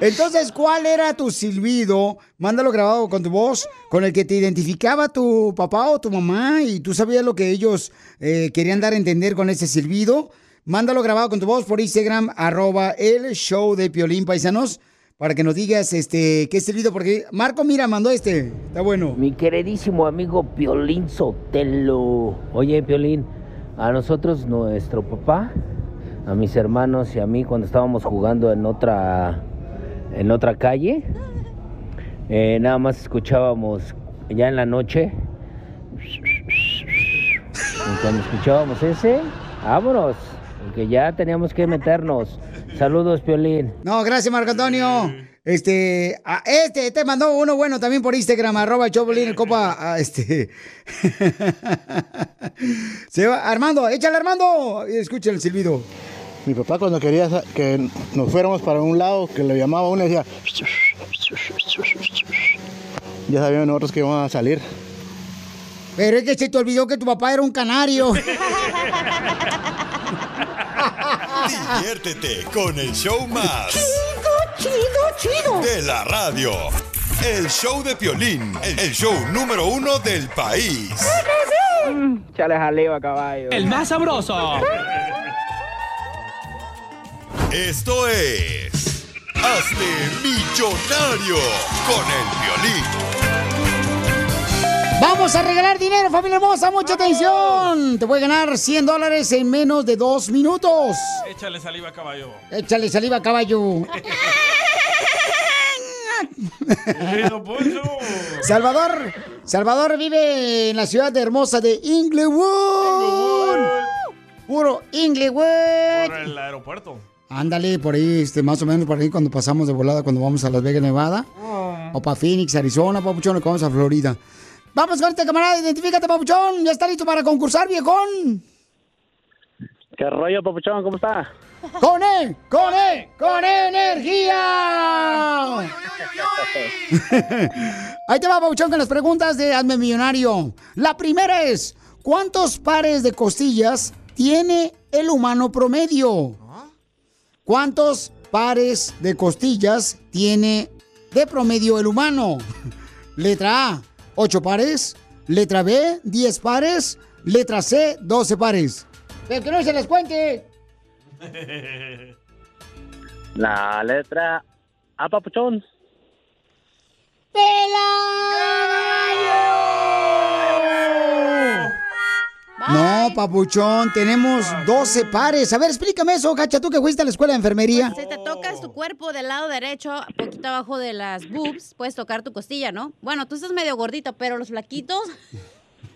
Entonces, ¿cuál era tu silbido? Mándalo grabado con tu voz, con el que te identificaba tu papá o tu mamá y tú sabías lo que ellos eh, querían dar a entender con ese silbido. Mándalo grabado con tu voz por Instagram, arroba el show de Piolín Paisanos, para que nos digas este qué silbido, porque Marco, mira, mandó este. Está bueno. Mi queridísimo amigo Piolín Sotelo. Oye, Piolín, a nosotros, nuestro papá, a mis hermanos y a mí, cuando estábamos jugando en otra, en otra calle, eh, nada más escuchábamos ya en la noche. Cuando escuchábamos ese, vámonos, porque ya teníamos que meternos. Saludos, Piolín. No, gracias, Marco Antonio. Este, este te mandó uno bueno también por Instagram, arroba Choplin, el copa, este. *laughs* Se va, Armando, échale Armando, y el silbido. Mi papá cuando quería que nos fuéramos para un lado, que le llamaba a uno y decía... Ya sabíamos nosotros que íbamos a salir. Pero es que se te olvidó que tu papá era un canario. Diviértete con el show más. Chido, chido, chido. De la radio. El show de Piolín, el show número uno del país. Chale jaleo a caballo. El más sabroso. Esto es. Hazte millonario con el violín. Vamos a regalar dinero, familia hermosa, mucha atención. Te voy a ganar 100 dólares en menos de dos minutos. Échale saliva, caballo. Échale saliva, caballo. Salvador, Salvador vive en la ciudad hermosa de Inglewood. Puro Inglewood. Por el aeropuerto. Ándale, por ahí, este, más o menos por ahí cuando pasamos de volada, cuando vamos a Las Vegas, Nevada. O para Phoenix, Arizona, papuchón, o que vamos a Florida. Vamos con este camarada, identifícate, papuchón. Ya está listo para concursar, viejón. ¿Qué rollo, papuchón? ¿Cómo está? ¡Con él! ¡Con él! ¡Con energía! *laughs* Ahí te va, Pabuchón, con las preguntas de Hazme Millonario. La primera es, ¿cuántos pares de costillas tiene el humano promedio? ¿Cuántos pares de costillas tiene de promedio el humano? *laughs* Letra A, 8 pares. Letra B, 10 pares. Letra C, 12 pares. Pero que no se les cuente. *laughs* La letra A, papuchón. No, papuchón, tenemos 12 pares. A ver, explícame eso, cacha, tú que fuiste a la escuela de enfermería. Si te tocas tu cuerpo del lado derecho, poquito abajo de las boobs, puedes tocar tu costilla, ¿no? Bueno, tú estás medio gordito, pero los flaquitos.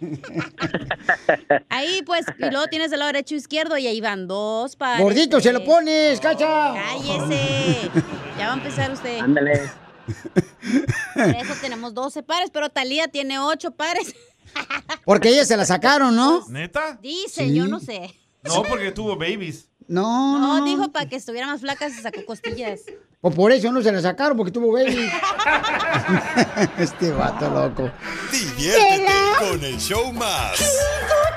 *laughs* Ahí, pues, y luego tienes del lado derecho e izquierdo y ahí van dos pares. Gordito, se lo pones, cacha. Cállese. Ya va a empezar usted. Ándale. Por eso tenemos 12 pares, pero Talía tiene 8 pares. Porque ellas se la sacaron, ¿no? ¿Neta? Dice, Sí. yo no sé. No, porque tuvo babies. No, No, no. dijo para que estuviera más flaca se sacó costillas. O por eso no se la sacaron, porque tuvo baby. *laughs* este vato loco. Diviértete con el show más.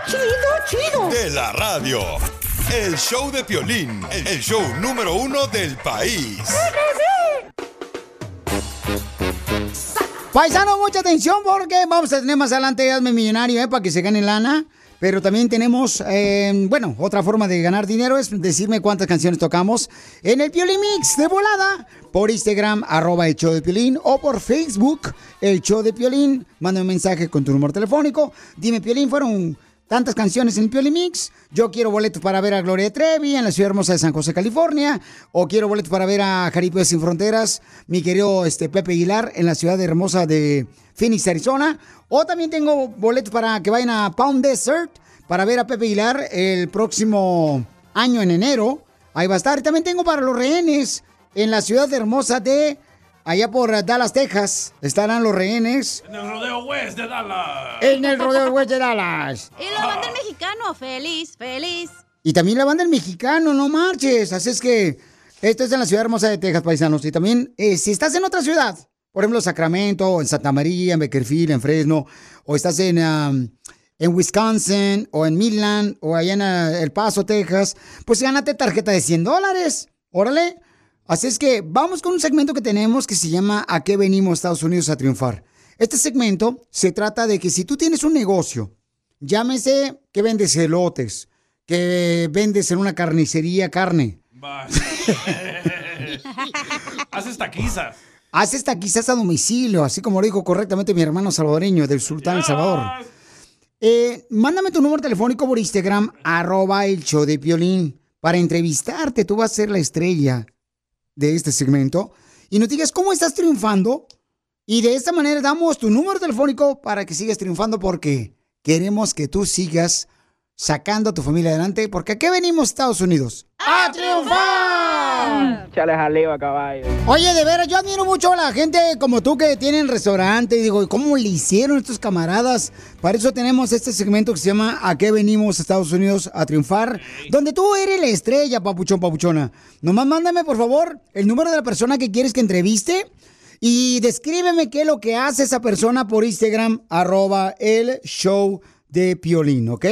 Chido, chido, De la radio. El show de Piolín, el show número uno del país. Paisano, mucha atención porque vamos a tener más adelante Hazme Millonario, ¿eh? Para que se gane lana. Pero también tenemos, eh, bueno, otra forma de ganar dinero es decirme cuántas canciones tocamos en el Piolín Mix de volada. Por Instagram, arroba el show de Piolín. O por Facebook, el show de Piolín. Manda un mensaje con tu número telefónico. Dime, Piolín, fueron tantas canciones en el Piolín Mix. Yo quiero boletos para ver a Gloria Trevi en la ciudad hermosa de San José, California. O quiero boletos para ver a Jaripeo Sin Fronteras, mi querido este, Pepe Aguilar en la ciudad hermosa de Phoenix, Arizona. O también tengo boletos para que vayan a Pound Desert para ver a Pepe Aguilar el próximo año en enero. Ahí va a estar. También tengo para los rehenes en la ciudad hermosa de allá por Dallas, Texas. Estarán los rehenes En el rodeo West de Dallas. en el rodeo West de Dallas. Y la banda del mexicano, feliz, feliz. Y también la banda del mexicano, no marches. Así es que esto es en la ciudad hermosa de Texas, paisanos. Y también, eh, si estás en otra ciudad, por ejemplo, Sacramento, en Santa María, en Beckerfield, en Fresno, o estás en, um, en Wisconsin o en Midland o allá en eh, El Paso, Texas, pues gánate tarjeta de 100 dólares. Órale. Así es que vamos con un segmento que tenemos que se llama ¿A qué venimos Estados Unidos a triunfar? Este segmento se trata de que si tú tienes un negocio, llámese que vendes elotes, que vendes en una carnicería carne. *laughs* Haces taquizas. haces taquizas a domicilio, así como lo dijo correctamente mi hermano salvadoreño del Sultán El Salvador. Eh, mándame tu número telefónico por Instagram, arroba el show de Piolín, para entrevistarte. Tú vas a ser la estrella de este segmento. Y nos digas cómo estás triunfando. Y de esta manera damos tu número telefónico para que sigas triunfando porque queremos que tú sigas sacando a tu familia adelante. Porque aquí venimos, Estados Unidos. ¡A triunfar! Chale jaleo a caballo. Oye, de veras, yo admiro mucho a la gente como tú que tienen restaurante. Y digo, ¿cómo le hicieron estos camaradas? Para eso tenemos este segmento que se llama ¿A qué venimos a Estados Unidos a triunfar? Donde tú eres la estrella, papuchón, papuchona. Nomás mándame, por favor, el número de la persona que quieres que entreviste. Y descríbeme qué es lo que hace esa persona por Instagram, arroba el show de Piolín, ¿ok?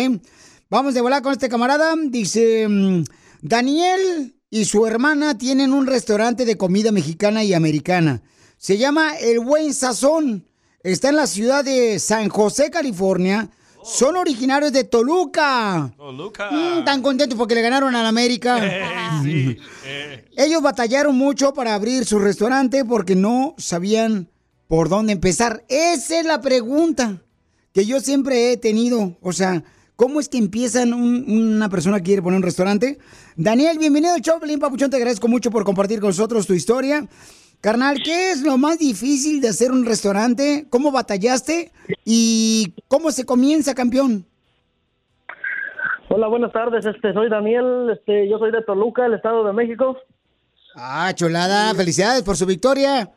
Vamos de volar con este camarada. Dice, mm, Daniel y su hermana tienen un restaurante de comida mexicana y americana. Se llama El Buen Sazón. Está en la ciudad de San José, California. Son originarios de Toluca. Toluca. Mm, tan contentos porque le ganaron a la América. Sí. *laughs* eh. Ellos batallaron mucho para abrir su restaurante porque no sabían por dónde empezar. Esa es la pregunta que yo siempre he tenido. O sea, ¿cómo es que empiezan un- una persona que quiere poner un restaurante? Daniel, bienvenido al show, Papuchón. Te agradezco mucho por compartir con nosotros tu historia. Carnal, ¿qué es lo más difícil de hacer un restaurante? ¿Cómo batallaste? ¿Y cómo se comienza, campeón? Hola, buenas tardes. Este, soy Daniel. Este, yo soy de Toluca, el Estado de México. Ah, chulada. Felicidades por su victoria.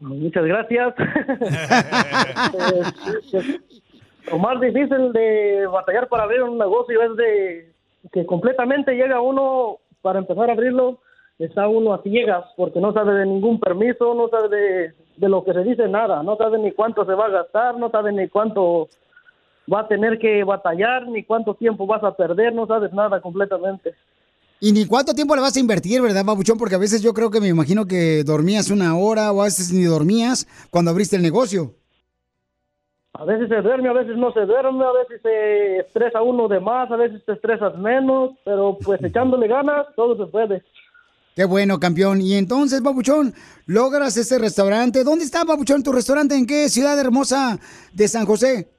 Muchas gracias. *laughs* *laughs* Lo más difícil de batallar para abrir un negocio es de que completamente llega uno para empezar a abrirlo, está uno a ciegas porque no sabe de ningún permiso, no sabe de, de lo que se dice nada, no sabe ni cuánto se va a gastar, no sabe ni cuánto va a tener que batallar, ni cuánto tiempo vas a perder, no sabes nada completamente. Y ni cuánto tiempo le vas a invertir, ¿verdad, Babuchón? Porque a veces yo creo que me imagino que dormías una hora o a veces ni dormías cuando abriste el negocio. A veces se duerme, a veces no se duerme, a veces se estresa uno de más, a veces te estresas menos, pero pues echándole ganas, todo se puede. Qué bueno, campeón. Y entonces, Babuchón, logras ese restaurante. ¿Dónde está, Babuchón, tu restaurante? ¿En qué ciudad hermosa de San José?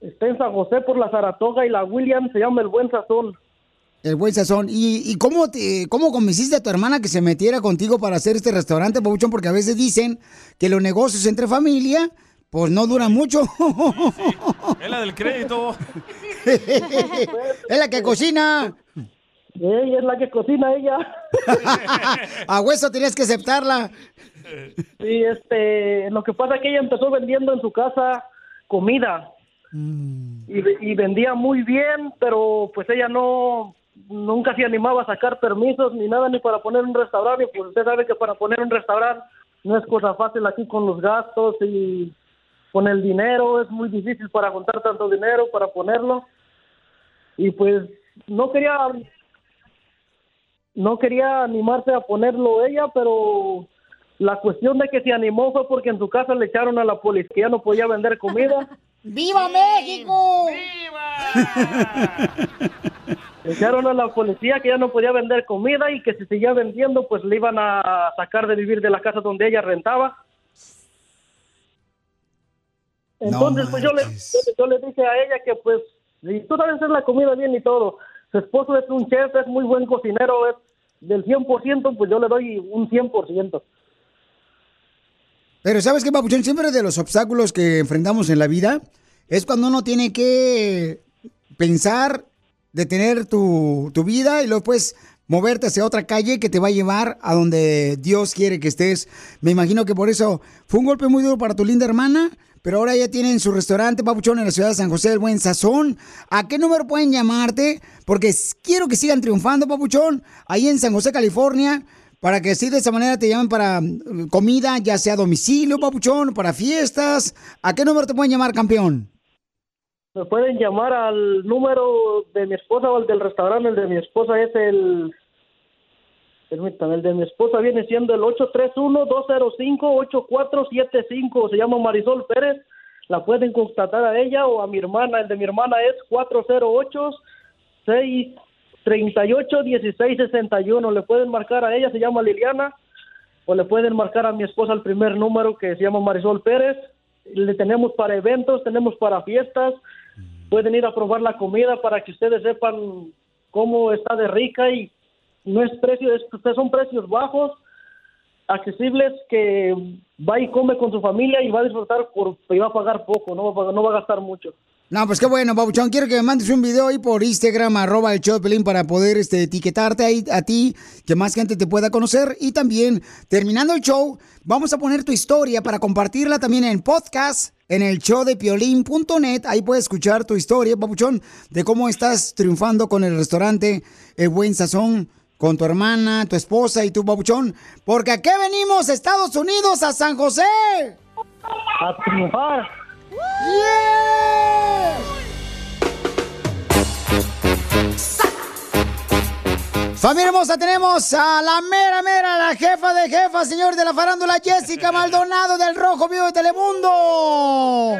Está en San José por la Saratoga y la William, se llama El Buen Sazón. El buen sazón. ¿Y, y cómo, te, cómo convenciste a tu hermana que se metiera contigo para hacer este restaurante, Babuchón? Porque a veces dicen que los negocios entre familia, pues no duran mucho. Es la del crédito. *laughs* es la que cocina. Ella es la que cocina, ella. A hueso tenías que aceptarla. Sí, este, lo que pasa es que ella empezó vendiendo en su casa comida y, ve- y vendía muy bien, pero pues ella no, nunca se animaba a sacar permisos ni nada ni para poner un restaurante. y Pues usted sabe que para poner un restaurante no es cosa fácil aquí con los gastos y con el dinero, es muy difícil para juntar tanto dinero para ponerlo. Y pues no quería no quería animarse a ponerlo ella, pero la cuestión de que se animó fue porque en su casa le echaron a la policía que ya no podía vender comida. *laughs* ¡Viva México! Le echaron a la policía que ya no podía vender comida y que si seguía vendiendo, pues le iban a sacar de vivir de la casa donde ella rentaba. Entonces, pues yo le, yo, le dije a ella que pues, si tú sabes hacer la comida bien y todo, su esposo es un chef, es muy buen cocinero, es del 100%, pues yo le doy un 100%. Pero ¿sabes qué, Papuchón? Siempre de los obstáculos que enfrentamos en la vida es cuando uno tiene que pensar, detener tu, tu vida y luego pues moverte hacia otra calle que te va a llevar a donde Dios quiere que estés. Me imagino que por eso fue un golpe muy duro para tu linda hermana, pero ahora ya tienen su restaurante, Papuchón, en la ciudad de San José del Buen Sazón. ¿A qué número pueden llamarte? Porque quiero que sigan triunfando, Papuchón, ahí en San José, California. Para que así de esa manera te llamen para mm, comida, ya sea a domicilio, papuchón, para fiestas. ¿A qué número te pueden llamar, campeón? Me pueden llamar al número de mi esposa o el del restaurante. El de mi esposa es el. Permítame, el de mi esposa viene siendo el 831-205-8475. Se llama Marisol Pérez. La pueden contactar a ella o a mi hermana. El de mi hermana es 408-638-1661. Le pueden marcar a ella, se llama Liliana. O le pueden marcar a mi esposa el primer número que se llama Marisol Pérez. Le tenemos para eventos, tenemos para fiestas. Pueden ir a probar la comida para que ustedes sepan cómo está de rica y no es precio, es, son precios bajos, accesibles que va y come con su familia y va a disfrutar por, y va a pagar poco, no va a, pagar- no va a gastar mucho. No, pues qué bueno, Pabuchón. Quiero que me mandes un video ahí por Instagram, arroba el Pelín, para poder este, etiquetarte ahí a ti, que más gente te pueda conocer. Y también, terminando el show, vamos a poner tu historia para compartirla también en podcast, en el show de piolín.net. Ahí puedes escuchar tu historia, Pabuchón, de cómo estás triunfando con el restaurante El Buen Sazón, con tu hermana, tu esposa y tu Pabuchón. Porque aquí venimos, Estados Unidos, a San José. A triunfar. Familia hermosa, tenemos a la mera mera, la jefa de jefas, señor de la farándula, Jessica Maldonado del Rojo Vivo de Telemundo.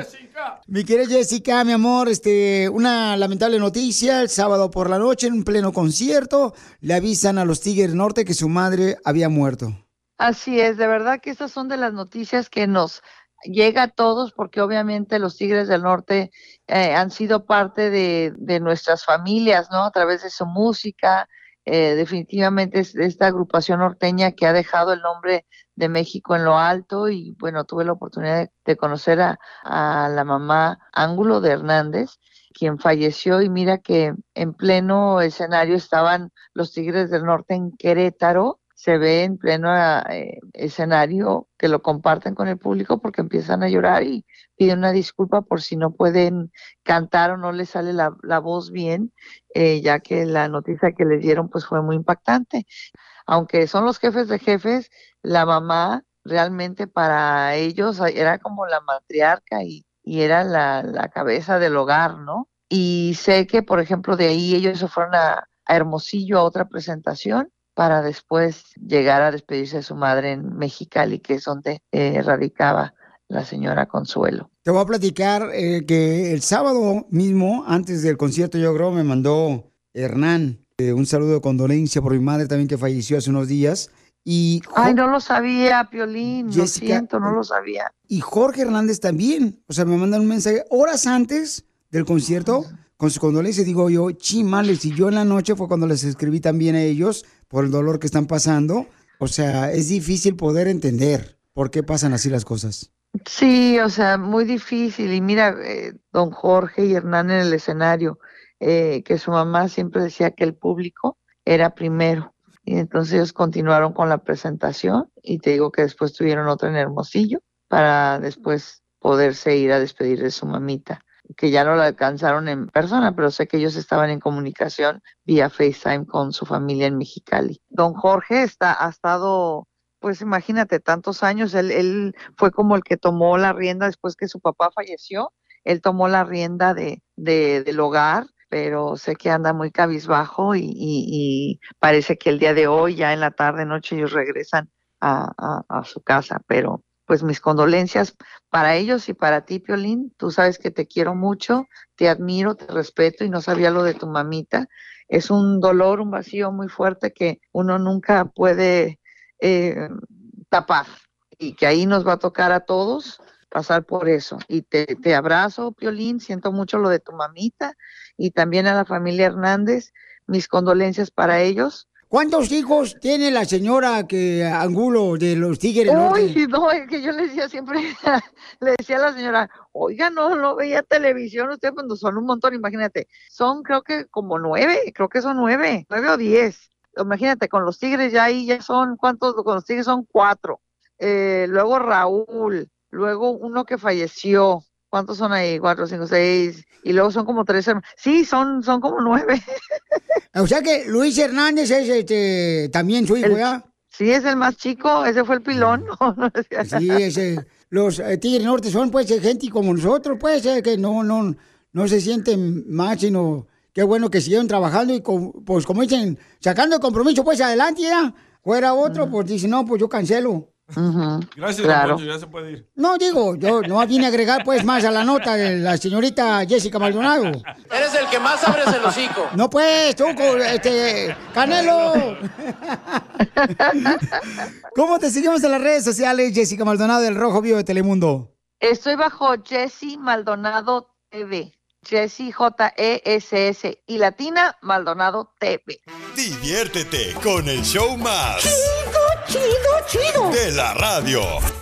Mi querida Jessica, mi amor, este, una lamentable noticia. El sábado por la noche, en un pleno concierto, le avisan a los Tigres Norte que su madre había muerto. Así es, de verdad que estas son de las noticias que nos llega a todos porque obviamente los Tigres del Norte eh, han sido parte de, de nuestras familias, ¿no? A través de su música, eh, definitivamente es esta agrupación norteña que ha dejado el nombre de México en lo alto y bueno, tuve la oportunidad de, de conocer a, a la mamá Ángulo de Hernández, quien falleció y mira que en pleno escenario estaban los Tigres del Norte en Querétaro, se ve en pleno eh, escenario que lo comparten con el público porque empiezan a llorar y piden una disculpa por si no pueden cantar o no les sale la, la voz bien, eh, ya que la noticia que les dieron pues fue muy impactante. Aunque son los jefes de jefes, la mamá realmente para ellos era como la matriarca y, y era la, la cabeza del hogar, ¿no? Y sé que, por ejemplo, de ahí ellos se fueron a, a Hermosillo a otra presentación para después llegar a despedirse de su madre en Mexicali, que es donde eh, radicaba la señora Consuelo. Te voy a platicar eh, que el sábado mismo, antes del concierto, yo creo, me mandó Hernán eh, un saludo de condolencia por mi madre también que falleció hace unos días. Y Ay, no lo sabía, Piolín, lo Jessica, siento, no lo sabía. y Jorge Hernández también. O sea, me mandan un mensaje horas antes del concierto con su condolencia. Digo yo, chimales. Y yo en la noche fue cuando les escribí también a ellos por el dolor que están pasando. O sea, es difícil poder entender por qué pasan así las cosas. Sí, o sea, muy difícil. Y mira, eh, don Jorge y Hernán en el escenario, eh, que su mamá siempre decía que el público era primero. Y entonces ellos continuaron con la presentación y te digo que después tuvieron otra en Hermosillo para después poderse ir a despedir de su mamita, que ya no la alcanzaron en persona, pero sé que ellos estaban en comunicación vía FaceTime con su familia en Mexicali. Don Jorge está, ha estado pues imagínate, tantos años, él, él fue como el que tomó la rienda después que su papá falleció, él tomó la rienda de, de- del hogar, pero sé que anda muy cabizbajo y, y- y parece que el día de hoy, ya en la tarde, noche, ellos regresan a, a- a su casa, pero pues mis condolencias para ellos y para ti, Piolín, tú sabes que te quiero mucho, te admiro, te respeto y no sabía lo de tu mamita. Es un dolor, un vacío muy fuerte que uno nunca puede eh, tapar y que ahí nos va a tocar a todos pasar por eso. Y te, te abrazo, Piolín, siento mucho lo de tu mamita y también a la familia Hernández, mis condolencias para elos. ¿Cuántos hijos tiene la señora que Angulo de los Tigres? Uy, no, es que yo le decía siempre, *laughs* le decía a la señora, oiga, no, no veía televisión usted cuando son un montón, imagínate, son creo que como nueve, creo que son nueve, nueve o diez. Imagínate, con los Tigres ya ahí ya son, ¿cuántos? Con los Tigres son cuatro. Eh, luego Raúl, luego uno que falleció. ¿Cuántos son ahí? Cuatro, cinco, seis. Y luego son como tres hermanos. Sí, son, son como nueve. *laughs* O sea que Luis Hernández es este, también su hijo, El- ¿ya? Sí, es el más chico, ese fue el pilón. *laughs* Sí, ese, los eh, Tigres Norte son pues gente como nosotros, pues, eh, que no, no, no se sienten más, sino qué bueno que siguieron trabajando y con- pues como dicen, sacando el compromiso pues adelante ya. Fuera otro, pues dice, no, pues yo cancelo. Gracias, Claro. Poncho, ya se puede ir. No, digo, yo no vine a agregar pues más a la nota de la señorita Jessica Maldonado. Eres el que más abres el hocico. No pues, tú, este, Canelo. ¿Cómo te seguimos en las redes sociales, Jessica Maldonado del Rojo Vivo de Telemundo? Estoy bajo Jessy Maldonado TV. Jessy J-E-S-S y Latina Maldonado TV. Diviértete con el show más. Chido, chido, De la radio.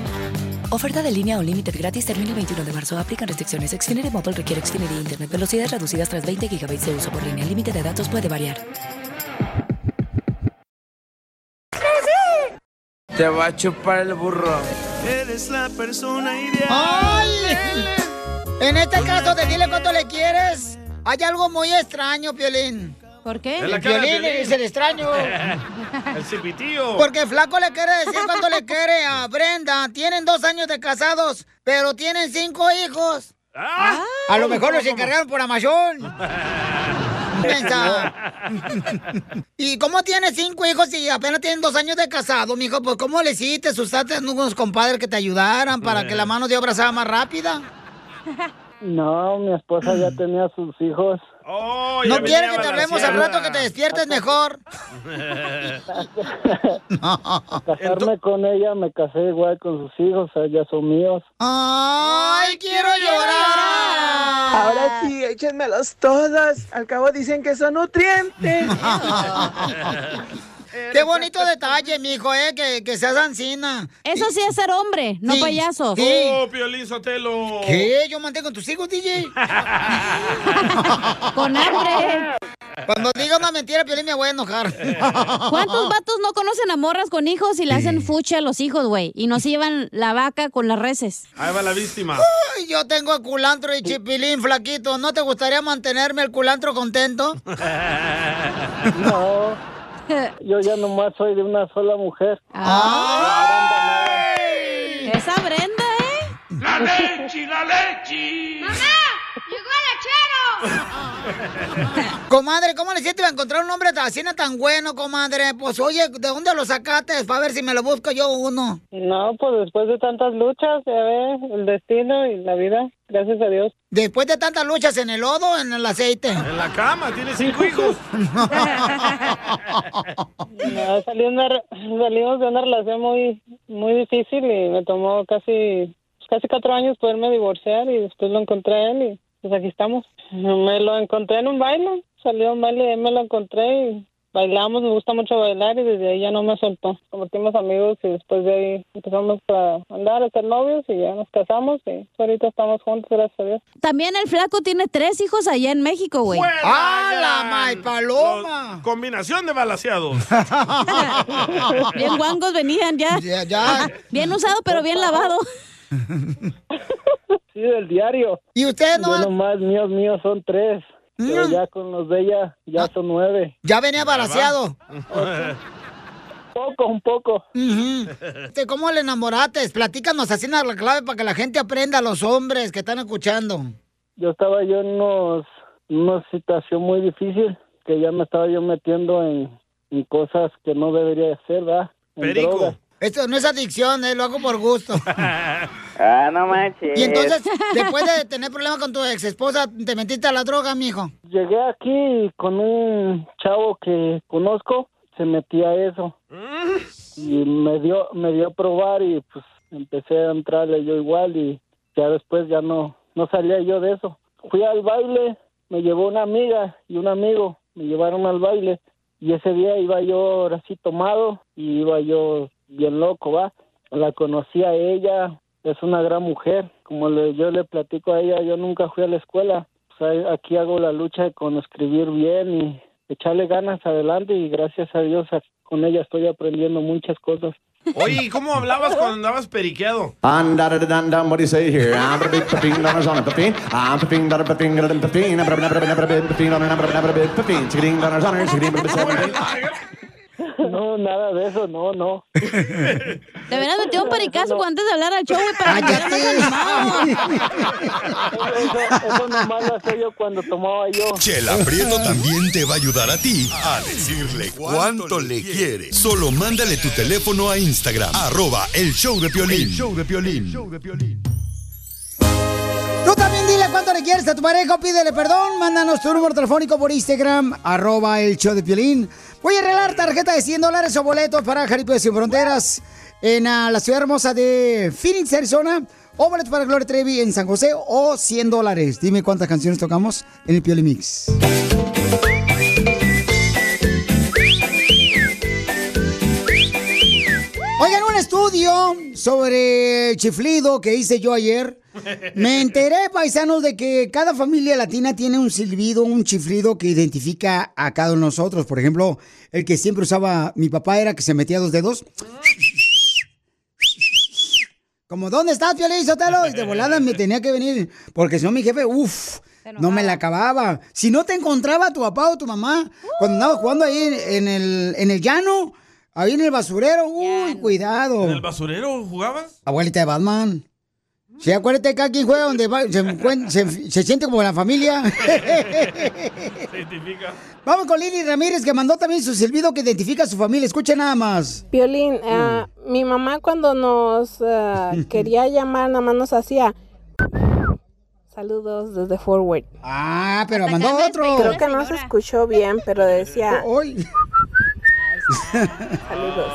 Oferta de línea o límite gratis termina el 21 de marzo. Aplican restricciones. Xfinity Mobile requiere Xfinity Internet. Velocidades reducidas tras 20 GB de uso por línea. El límite de datos puede variar. Te va a chupar el burro. Eres la persona ideal. ¡Ay! En este caso de dile cuánto le quieres, hay algo muy extraño, Piolín. ¿Por qué? El Piolín. es el extraño. *laughs* el cipitío. Porque Flaco le quiere decir cuánto le quiere a Brenda. Tienen dos años de casados, pero tienen cinco hijos. a lo mejor los encargaron por Amazon. *laughs* ¿Y cómo tienes cinco hijos y apenas tienen dos años de casado, mijo? Pues ¿cómo le hiciste? ¿Usaste unos compadres que te ayudaran para que la mano de obra sea más rápida? No, mi esposa ya tenía sus hijos. Oh, no quiere que te hablemos al rato que te despiertes mejor. *laughs* Casarme con ella, me casé igual con sus hijos, o sea, ya son míos. ¡Ay, quiero llorar! Ahora sí, échenmelos todos. Al cabo dicen que son nutrientes. *laughs* Qué bonito detalle, mijo, eh, que, que seas ancina. Eso sí es ser hombre, no Sí, payasos. sí. Oh, Piolín Sotelo. ¿Qué? ¿Yo mantengo a tus hijos, DJ? *laughs* Con hambre. Cuando diga una mentira, Piolín, me voy a enojar. ¿Cuántos vatos no conocen a morras con hijos y le hacen fuche a los hijos, güey? Y nos llevan la vaca con las reses. Ahí va la víctima. Ay, yo tengo el culantro y chipilín, flaquito. ¿No te gustaría mantenerme el culantro contento? *laughs* No, *laughs* yo ya nomás soy de una sola mujer. Esa Brenda, ¿eh? ¡La leche, la leche! ¡Mamá! ¡Llegó el lechero! Comadre, ¿cómo le hiciste para encontrar un hombre así no tan bueno, comadre? Pues oye, ¿de dónde lo sacaste? Para ver si me lo busco yo uno. No, pues después de tantas luchas, ya ves, el destino y la vida, gracias a Dios. Después de tantas luchas en el lodo, en el aceite. En la cama, tiene cinco hijos. *laughs* No, salí una re- salimos de una relación muy muy difícil y me tomó casi casi cuatro años poderme divorciar y después lo encontré a él y pues aquí estamos. Me lo encontré en un baile, salió a un baile y ahí me lo encontré y bailamos, me gusta mucho bailar y desde ahí ya no me soltó. Convertimos amigos y después de ahí empezamos a andar, a ser novios y ya nos casamos y ahorita estamos juntos, gracias a Dios. También el flaco tiene tres hijos allá en México, güey. ¡Ah, la may paloma! Combinación de balaseados. *laughs* Bien guangos venían ya. Bien usado, pero bien lavado. Sí, del diario. ¿Y usted no? Yo nomás, míos, míos son tres. Pero ya con los de ella, ya son nueve. Ya venía balaseado. Poco, un poco. Este, ¿Cómo le enamoraste? Platícanos así la clave para que la gente aprenda a los hombres que están escuchando. Yo estaba yo en unos, una situación muy difícil, que ya me estaba yo metiendo en, en cosas que no debería hacer, ¿verdad? En drogas. Esto no es adicción, eh, lo hago por gusto. *laughs* Ah, no manches. Y entonces, después de tener problemas con tu ex esposa, te metiste a la droga, mijo. Llegué aquí con un chavo que conozco se metía eso. Y me dio, me dio a probar y pues empecé a entrarle yo igual y ya después ya no, no salía yo de eso. Fui al baile, me llevó una amiga y un amigo, me llevaron al baile y ese día iba yo ahora sí tomado y iba yo bien loco, va. La conocí a ella, es una gran mujer, como le, yo le platico a ella, yo nunca fui a la escuela, o sea, aquí hago la lucha con escribir bien y echarle ganas adelante y gracias a Dios a- con ella estoy aprendiendo muchas cosas. Oye, ¿y cómo hablabas cuando andabas periqueado? What do you say here? No, nada de eso, no, no. Te hubieras metido un pericazo antes de hablar al show, güey, para que estuvieras más animado. Eso, eso nomás lo hacía yo cuando tomaba yo. Chela Prieto también te va a ayudar a ti a decirle cuánto le quiere. Solo mándale tu teléfono a Instagram, arroba el show de Piolín. El show de Piolín. Tú también dile cuánto le quieres a tu pareja pídele perdón. Mándanos tu número telefónico por Instagram, arroba el show de Piolín. Voy a regalar tarjeta de 100 dólares o boletos para Jaripeo Sin Fronteras en ah, la ciudad hermosa de Phoenix, Arizona. O boletos para Gloria Trevi en San José o 100 dólares. Dime cuántas canciones tocamos en el Piolín Mix. Sobre el chiflido que hice yo ayer. Me *laughs* enteré, paisanos, de que cada familia latina tiene un silbido, un chiflido que identifica a cada uno de nosotros. Por ejemplo, el que siempre usaba mi papá era que se metía dos dedos. Como, ¿dónde estás, Piolín Sotelo? Y de volada me tenía que venir. Porque si no, mi jefe, uff, no me la acababa. Si no te encontraba tu papá o tu mamá, cuando andaba jugando ahí en, en el, en el llano, ahí en el basurero, uy, cuidado. ¿En el basurero jugabas? Abuelita de Batman. Sí, acuérdate que quien juega donde va- se, se- se siente como la familia. *laughs* Se identifica. Vamos con Lili Ramírez, que mandó también su silbido que identifica a su familia. Escuche nada más. Violín, ah, mi mamá cuando nos ah, *laughs* quería llamar, nada más nos hacía saludos desde Forward. Ah, pero mandó otro. Creo que no se escuchó bien, pero decía Hoy. Saludos.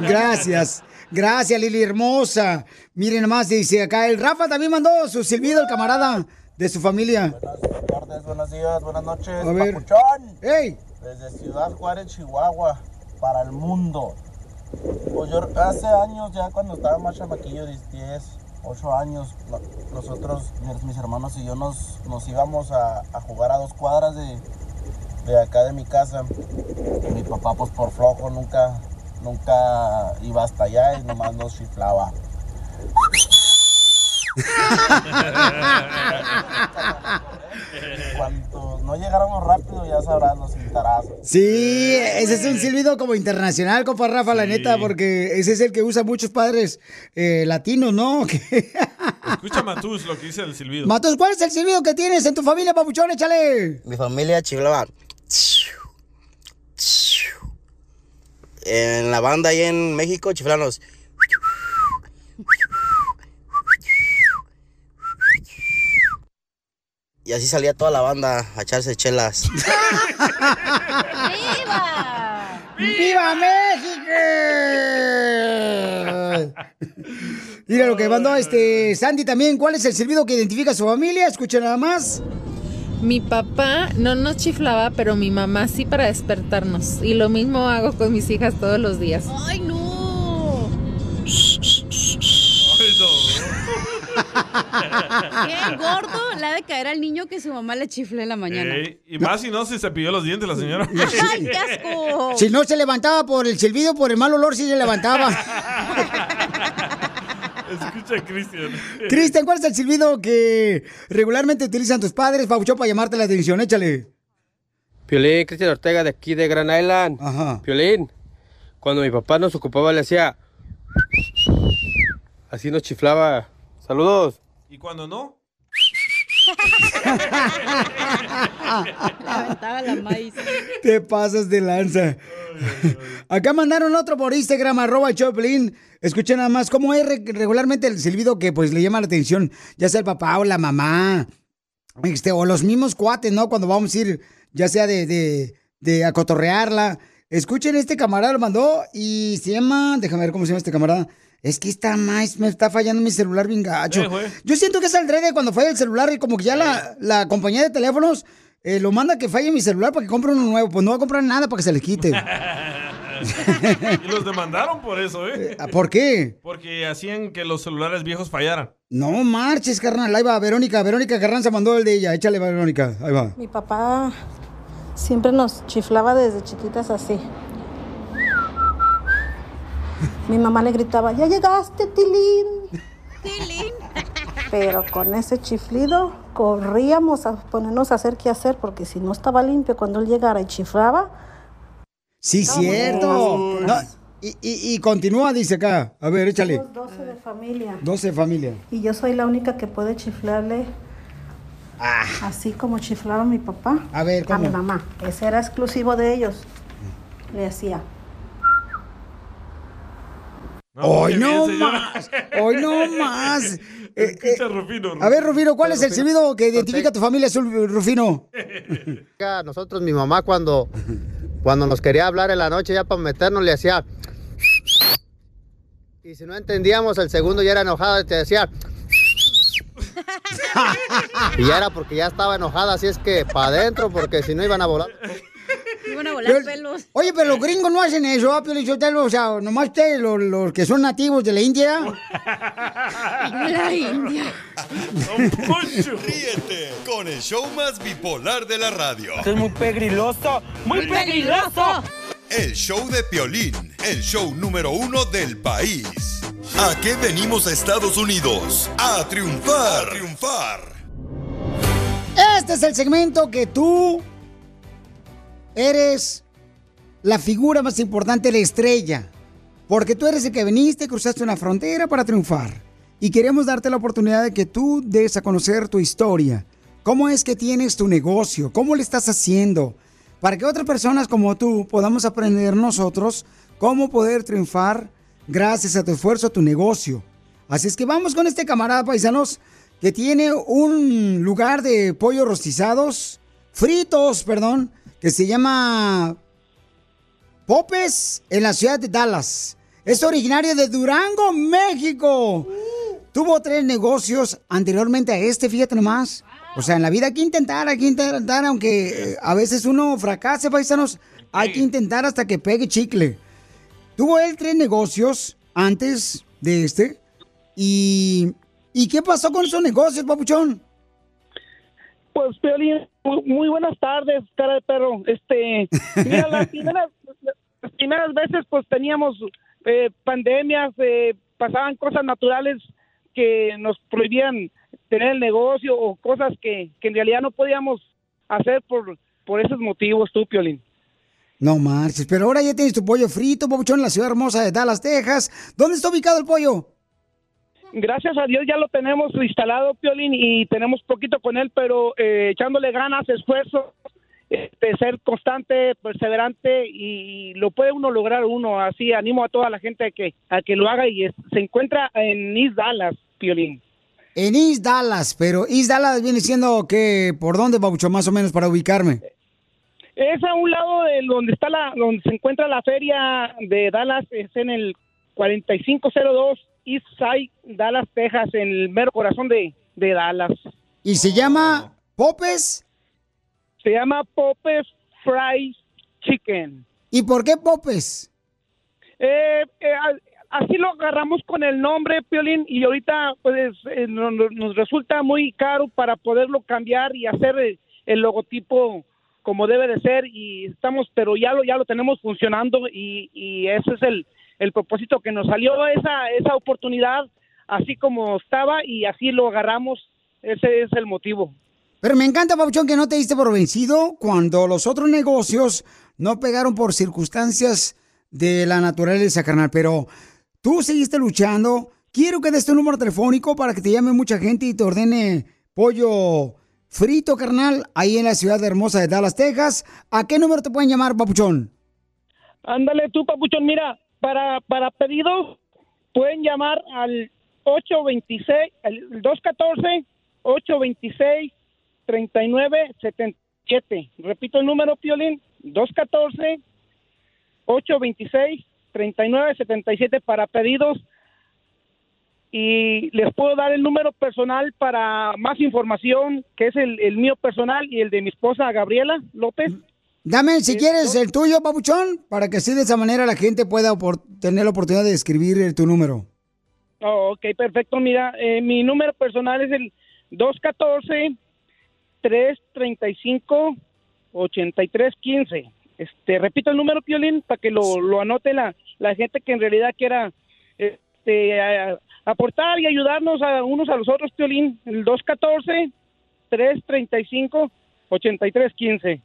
Gracias. Gracias, Lili hermosa. Miren nomás, dice acá, el Rafa también mandó su silbido, el camarada de su familia. buenos días, buenas noches. A ver. Papuchón. ¡Ey! Desde Ciudad Juárez, Chihuahua, para el mundo. Pues yo hace años, ya cuando estaba más chamaquillo, 10, 8 años, no- nosotros, mis, mis hermanos y yo nos, nos íbamos a, a jugar a dos cuadras de, de acá de mi casa. Mi papá, pues por flojo, nunca, nunca iba hasta allá y nomás nos chiflaba. Cuando no llegáramos rápido, ya sabrás los cintarazos. Sí, ese es un silbido como internacional, compa Rafa, la neta, porque ese es el que usan muchos padres eh, latinos, ¿no? *laughs* Escucha Matus lo que dice el silbido. Matos, ¿cuál es el silbido que tienes en tu familia, papuchón? Échale. Mi familia chiflaba. En la banda ahí en México chiflanos. Y así salía toda la banda a echarse chelas. ¡Viva! ¡Viva México! Mira lo que mandó este Sandy también. ¿Cuál es el silbido que identifica a su familia? Escucha nada más. Mi papá no nos chiflaba, pero mi mamá sí para despertarnos. Y lo mismo hago con mis hijas todos los días. ¡Ay, no! Qué gordo le ha de caer al niño que su mamá le chifle en la mañana. Ey, y más si no se cepilló los dientes la señora. *laughs* ¡Ay, qué asco! Si no se levantaba por el silbido, por el mal olor, sí se levantaba. *laughs* Escucha, Cristian. Cristian, ¿cuál es el silbido que regularmente utilizan tus padres, Pabuchón, para llamarte la atención? Échale. Piolín, Cristian Ortega de aquí de Gran Island. Ajá. Piolín, cuando mi papá nos ocupaba le hacía... Así nos chiflaba. Saludos. ¿Y cuando no? Te pasas de lanza. Acá mandaron otro por Instagram, arroba Choplin. Escuchen nada más cómo es re- regularmente el silbido que pues le llama la atención, ya sea el papá o la mamá, este, o los mismos cuates, ¿no? Cuando vamos a ir, ya sea de, de, de a cotorrearla. Escuchen, este camarada lo mandó y se llama, déjame ver cómo se llama este camarada. Es que está más, me está fallando mi celular bien gacho. Eh. Yo siento que es al de cuando falla el celular y como que ya la, la compañía de teléfonos eh, lo manda que falle mi celular para que compre uno nuevo. Pues no va a comprar nada para que se le quite. *laughs* y los demandaron por eso, ¿eh? ¿Por qué? Porque hacían que los celulares viejos fallaran. No marches, carnal. Ahí va, Verónica. Verónica Carranza mandó el de ella. Échale, Verónica. Ahí va. Mi papá siempre nos chiflaba desde chiquitas así. Mi mamá le gritaba, ya llegaste, Tilín. Tilín. Pero con ese chiflido corríamos a ponernos a hacer qué hacer porque si no estaba limpio cuando él llegara y chiflaba, Sí, cierto. No, y, y- y continúa, dice acá. A ver, échale. somos 12 de familia. 12 familia. Y yo soy la única que puede chiflarle así como chiflaba mi papá A ver, a mi mamá. Ese era exclusivo de ellos. Le hacía. Hoy no más. Hoy no *laughs* más. Eh, eh, a ver, Rufino, ¿cuál es el silbido que identifica a tu familia azul, Rufino? *laughs* Nosotros, mi mamá, cuando, cuando nos quería hablar en la noche ya para meternos, le hacía. Y si no entendíamos, el segundo ya era enojada y te decía. *laughs* Y ya era porque ya estaba enojada, así es que para adentro, porque si no iban a volar. *laughs* Iban a volar Pero- pelos. Oye, pero los gringos no hacen eso, ¿ah, Pio Lichotelo? O sea, nomás ustedes, los, los que son nativos de la India. *laughs* La India. Ríete con el show más bipolar de la radio. es muy pegriloso, muy pegriloso. El show de Piolín, el show número uno del país. ¿A qué venimos a Estados Unidos? A triunfar. A triunfar. Este es el segmento que tú eres la figura más importante, la estrella. Porque tú eres el que viniste, cruzaste una frontera para triunfar. Y queremos darte la oportunidad de que tú des a conocer tu historia. ¿Cómo es que tienes tu negocio? ¿Cómo le estás haciendo? Para que otras personas como tú podamos aprender nosotros cómo poder triunfar gracias a tu esfuerzo, a tu negocio. Así es que vamos con este camarada paisanos que tiene un lugar de pollo rostizados, fritos, perdón, que se llama Popes en la ciudad de Dallas. Es originario de Durango, México. Tuvo tres negocios anteriormente a este, fíjate nomás. O sea, en la vida hay que intentar, hay que intentar, aunque eh, a veces uno fracase, paisanos, hay que intentar hasta que pegue chicle. Tuvo él tres negocios antes de este. ¿Y, ¿y qué pasó con esos negocios, papuchón? Pues, Piolín, muy, muy buenas tardes, cara de perro. Este, *laughs* mira, las primeras, las primeras veces, pues teníamos eh, pandemias, eh, pasaban cosas naturales que nos prohibían tener el negocio o cosas que, que en realidad no podíamos hacer por, por esos motivos, tú, Piolín. No marches, pero ahora ya tienes tu pollo frito, papuchón, en la ciudad hermosa de Dallas, Texas. ¿Dónde está ubicado el pollo? Gracias a Dios ya lo tenemos instalado, Piolín, y tenemos poquito con él, pero eh, echándole ganas, esfuerzo, este, ser constante, perseverante, y lo puede uno lograr uno. Así animo a toda la gente a que, a que lo haga y es- se encuentra en East Dallas, Piolín. En East Dallas, pero East Dallas viene siendo que, ¿por dónde, papuchón, más o menos, para ubicarme? Es a un lado de donde está la, donde se encuentra la feria de Dallas, es en el 4502 East Side, Dallas, Texas, en el mero corazón de, de Dallas. ¿Y se llama Popes? Se llama Popes Fried Chicken. ¿Y por qué Popes? Eh, eh, así lo agarramos con el nombre, Piolín, y ahorita pues eh, no- no- nos resulta muy caro para poderlo cambiar y hacer el, el logotipo como debe de ser y estamos, pero ya lo ya lo tenemos funcionando y, y ese es el, el propósito que nos salió esa esa oportunidad así como estaba y así lo agarramos, ese es el motivo. Pero me encanta, Papuchón, que no te diste por vencido cuando los otros negocios no pegaron por circunstancias de la naturaleza, carnal. Pero tú seguiste luchando. Quiero que des tu número telefónico para que te llame mucha gente y te ordene pollo frito, carnal, ahí en la ciudad hermosa de Dallas, Texas. ¿A qué número te pueden llamar, Papuchón? Ándale tú, papuchón. Mira, para, para pedidos pueden llamar al 826, el 214-826-3977. Repito el número, Piolín, 826-3977 para pedidos. Y les puedo dar el número personal para más información, que es el, el mío personal y el de mi esposa Gabriela López. Dame, si quieres, el tuyo, papuchón, para que así de esa manera la gente pueda tener la oportunidad de escribir eh, tu número. Oh, ok, perfecto. Mira, eh, mi número personal es el 214-335-8315. Este, repito el número, Piolín, para que lo, lo anote la, la gente que en realidad quiera este, a- aportar y ayudarnos a unos a los otros, Piolín. El 214-335-8315.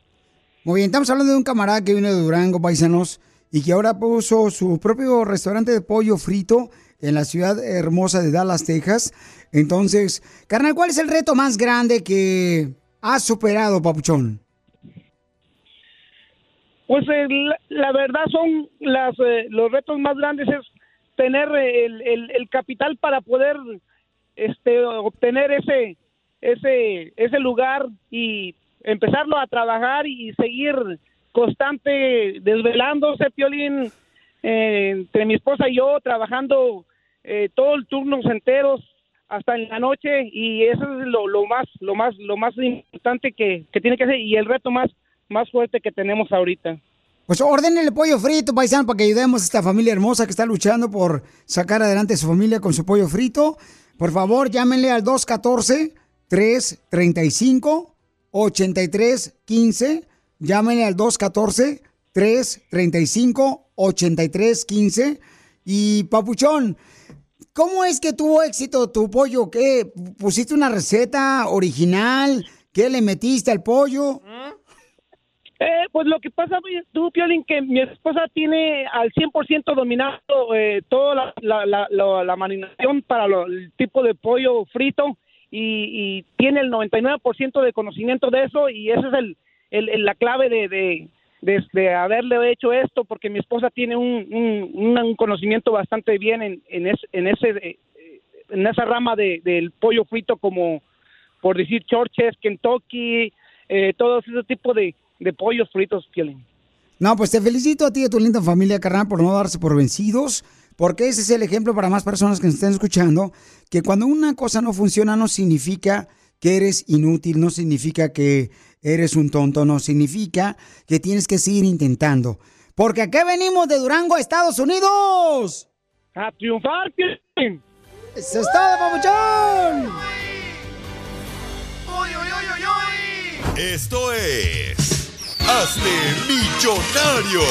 Bien, estamos hablando de un camarada que vino de Durango, paisanos, y que ahora puso su propio restaurante de pollo frito en la ciudad hermosa de Dallas, Texas. Entonces, carnal, ¿cuál es el reto más grande que has superado, papuchón? Pues eh, la, verdad son las eh, los retos más grandes es tener eh, el, capital para poder este obtener ese lugar y empezarlo a trabajar y seguir constante desvelándose Piolín eh, entre mi esposa y yo trabajando eh, todo el turnos enteros hasta en la noche y eso es lo, lo más lo más lo más importante que, que tiene que hacer y el reto más más fuerte que tenemos ahorita. Pues ordenenle pollo frito, paisano, para que ayudemos a esta familia hermosa que está luchando por sacar adelante su familia con su pollo frito. Por favor, llámenle al 214-335-8315. Llámenle al 214-335-8315. Y Papuchón, ¿cómo es que tuvo éxito tu pollo? ¿Qué? ¿Pusiste una receta original? ¿Qué le metiste al pollo? Eh, pues lo que pasa, tú, Piolín, que mi esposa tiene al 100% dominado eh, toda la, la, la- la marinación para lo- el tipo de pollo frito y, y tiene el 99% de conocimiento de eso y esa es el, la clave de, de, haberle hecho esto porque mi esposa tiene un, un, conocimiento bastante bien en, en, es- en ese eh, en esa rama de, del pollo frito como por decir Churches, Kentucky, eh, todo ese tipo de, pollos fritos. No, pues te felicito a ti y a tu linda familia, carnal, por no darse por vencidos, porque ese es el ejemplo para más personas que nos estén escuchando, que cuando una cosa no funciona no significa que eres inútil, no significa que eres un tonto, no significa que tienes que seguir intentando. Porque aquí venimos de Durango a Estados Unidos. A triunfar. ¡Eso es todo, papuchón! Esto es. Hazte millonario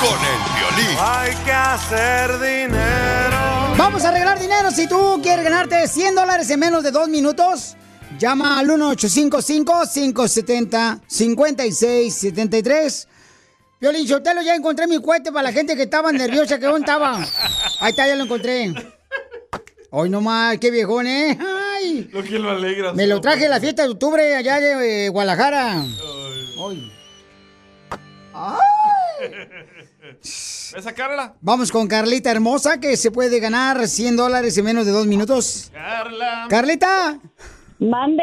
con el violín. Hay que hacer dinero. Vamos a regalar dinero si tú quieres ganarte 100 dólares en menos de dos minutos. Llama al 1-855-570-5673. Violín Sotelo, ya encontré mi cohete para la gente que estaba nerviosa, que dónde estaba. Ahí está, ya lo encontré. Hoy nomás, qué viejón, ¿eh? Ay, Lo que lo alegra. me lo traje en la fiesta de octubre allá de eh, Guadalajara. Ay. ¿Ves a Carla? Vamos con Carlita hermosa, que se puede ganar 100 dólares en menos de dos minutos. Carla. Carlita. Mande.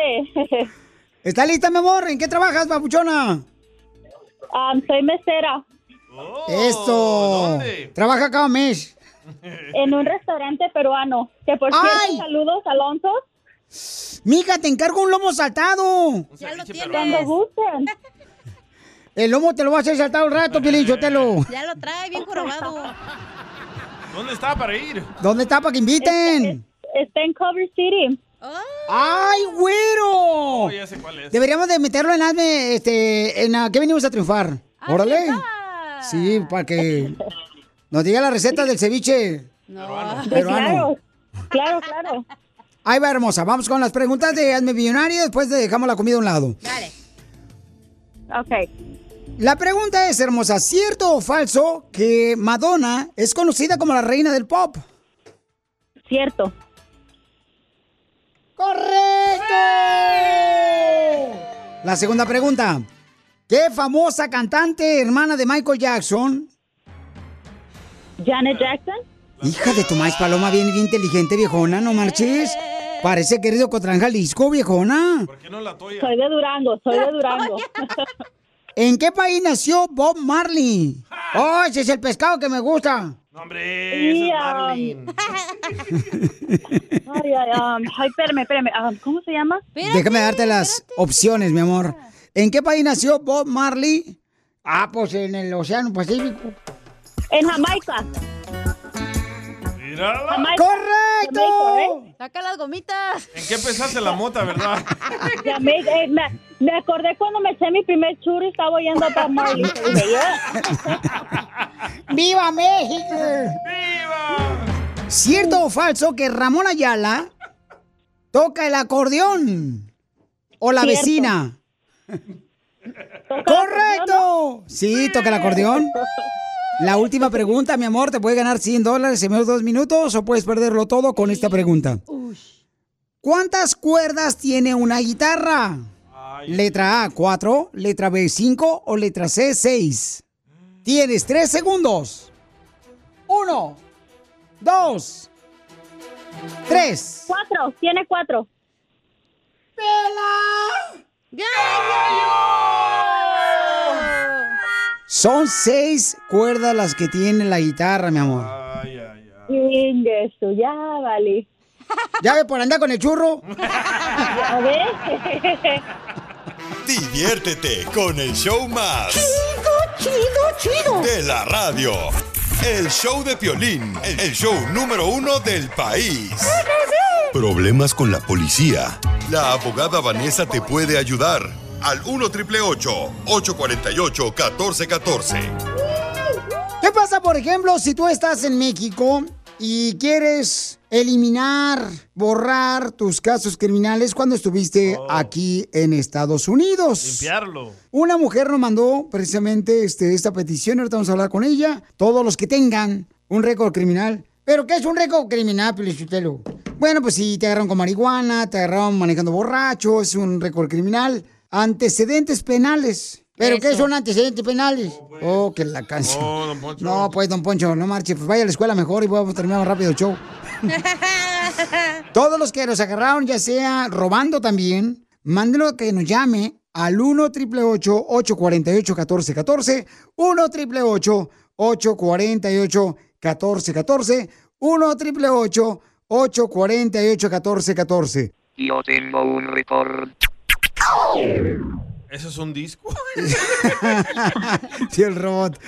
¿Está lista, mi amor? ¿En qué trabajas, papuchona? soy mesera. Esto. Trabaja cada mes. En un restaurante peruano. Que por cierto, ¡Ay! saludos, Alonso. Mija, te encargo un lomo saltado. Ya lo tienes. Cuando gusten. El lomo te lo voy a hacer saltado un rato, Pielichotelo. Ya lo trae bien jorobado. ¿Dónde está para ir? ¿Dónde está para que inviten? Está en Cover City. ¡Ay, güero! Oh, ya sé cuál es. Deberíamos de meterlo en hazme, este, en a- ¿qué venimos a triunfar? Órale. Sí, para que nos diga la receta del ceviche. Sí, Peruano. Claro, claro, claro. Ahí va, hermosa. Vamos con las preguntas de Hazme Millonario. Después dejamos la comida a un lado. Dale. Ok. La pregunta es, hermosa, ¿cierto o falso que Madonna es conocida como la reina del pop? Cierto. ¡Correcto! La segunda pregunta. ¿Qué famosa cantante, hermana de Michael Jackson? Janet Jackson. Hija de tu maíz paloma, bien, bien inteligente, viejona, no marches. Parece que eres de Ocotlán, Jalisco, viejona. Soy de Durango, soy de Durango. *laughs* ¿En qué país nació Bob Marley? Oh, ese es el pescado que me gusta. No, hombre, es um. *laughs* Ay, ay, um, ay, espérame, espérame. um, ¿Cómo se llama? Déjame darte las opciones, mi amor. ¿En qué país nació Bob Marley? Ah, pues en el Océano Pacífico. En Jamaica. Mírala. Jamaica. ¡Correcto! Jamaica, ¿eh? Saca las gomitas. ¿En qué pensaste la mota, verdad? *laughs* Jamaica, eh, me, acordé cuando me eché mi primer churro y estaba oyendo a Bob Marley. Y *laughs* dije, yeah. ¡Viva México! ¡Viva! ¿Cierto o falso que Ramón Ayala toca el acordeón? ¿O la Cierto. vecina? ¡Correcto! Sí, toca el acordeón. La última pregunta, mi amor, te puede ganar 100 dólares en menos de dos minutos o puedes perderlo todo con esta pregunta. ¿Cuántas cuerdas tiene una guitarra? Letra A, 4, letra B, 5 o letra C, 6. Tienes 3 segundos. 1, 2, 3. Cuatro, tiene cuatro. Son 6 cuerdas las que tiene la guitarra, mi amor. Eso, ya vale. ¿Ya ve por andar con el churro? *laughs* A ver. Diviértete con el show más. Chido, chido, chido. De la radio. El show de Piolín, el show número uno del país. Problemas con la policía. La abogada Vanessa te puede ayudar. Al 1 triple 848 1414. ¿Qué pasa, por ejemplo, si tú estás en México y quieres eliminar, borrar tus casos criminales cuando estuviste aquí en Estados Unidos? Limpiarlo. Una mujer nos mandó precisamente este, esta petición, ahorita vamos a hablar con ella. Todos los que tengan un récord criminal. ¿Pero qué es un récord criminal, Pelichutelo? Bueno, pues si te agarraron con marihuana, te agarraron manejando borracho, es un récord criminal. Antecedentes penales. ¿Pero qué son antecedentes penales? Oh, que la canción. Oh, don Poncho. No, pues, don Poncho, no marche. Pues vaya a la escuela mejor y vamos a terminar más rápido el show. *laughs* Todos los que nos agarraron, ya sea robando también, mándenlo que nos llame al 1 888 848 1414 1 888 848 1414 1 888 848 1414 Yo tengo un récord. ¿Eso es un disco? *laughs* sí, el robot.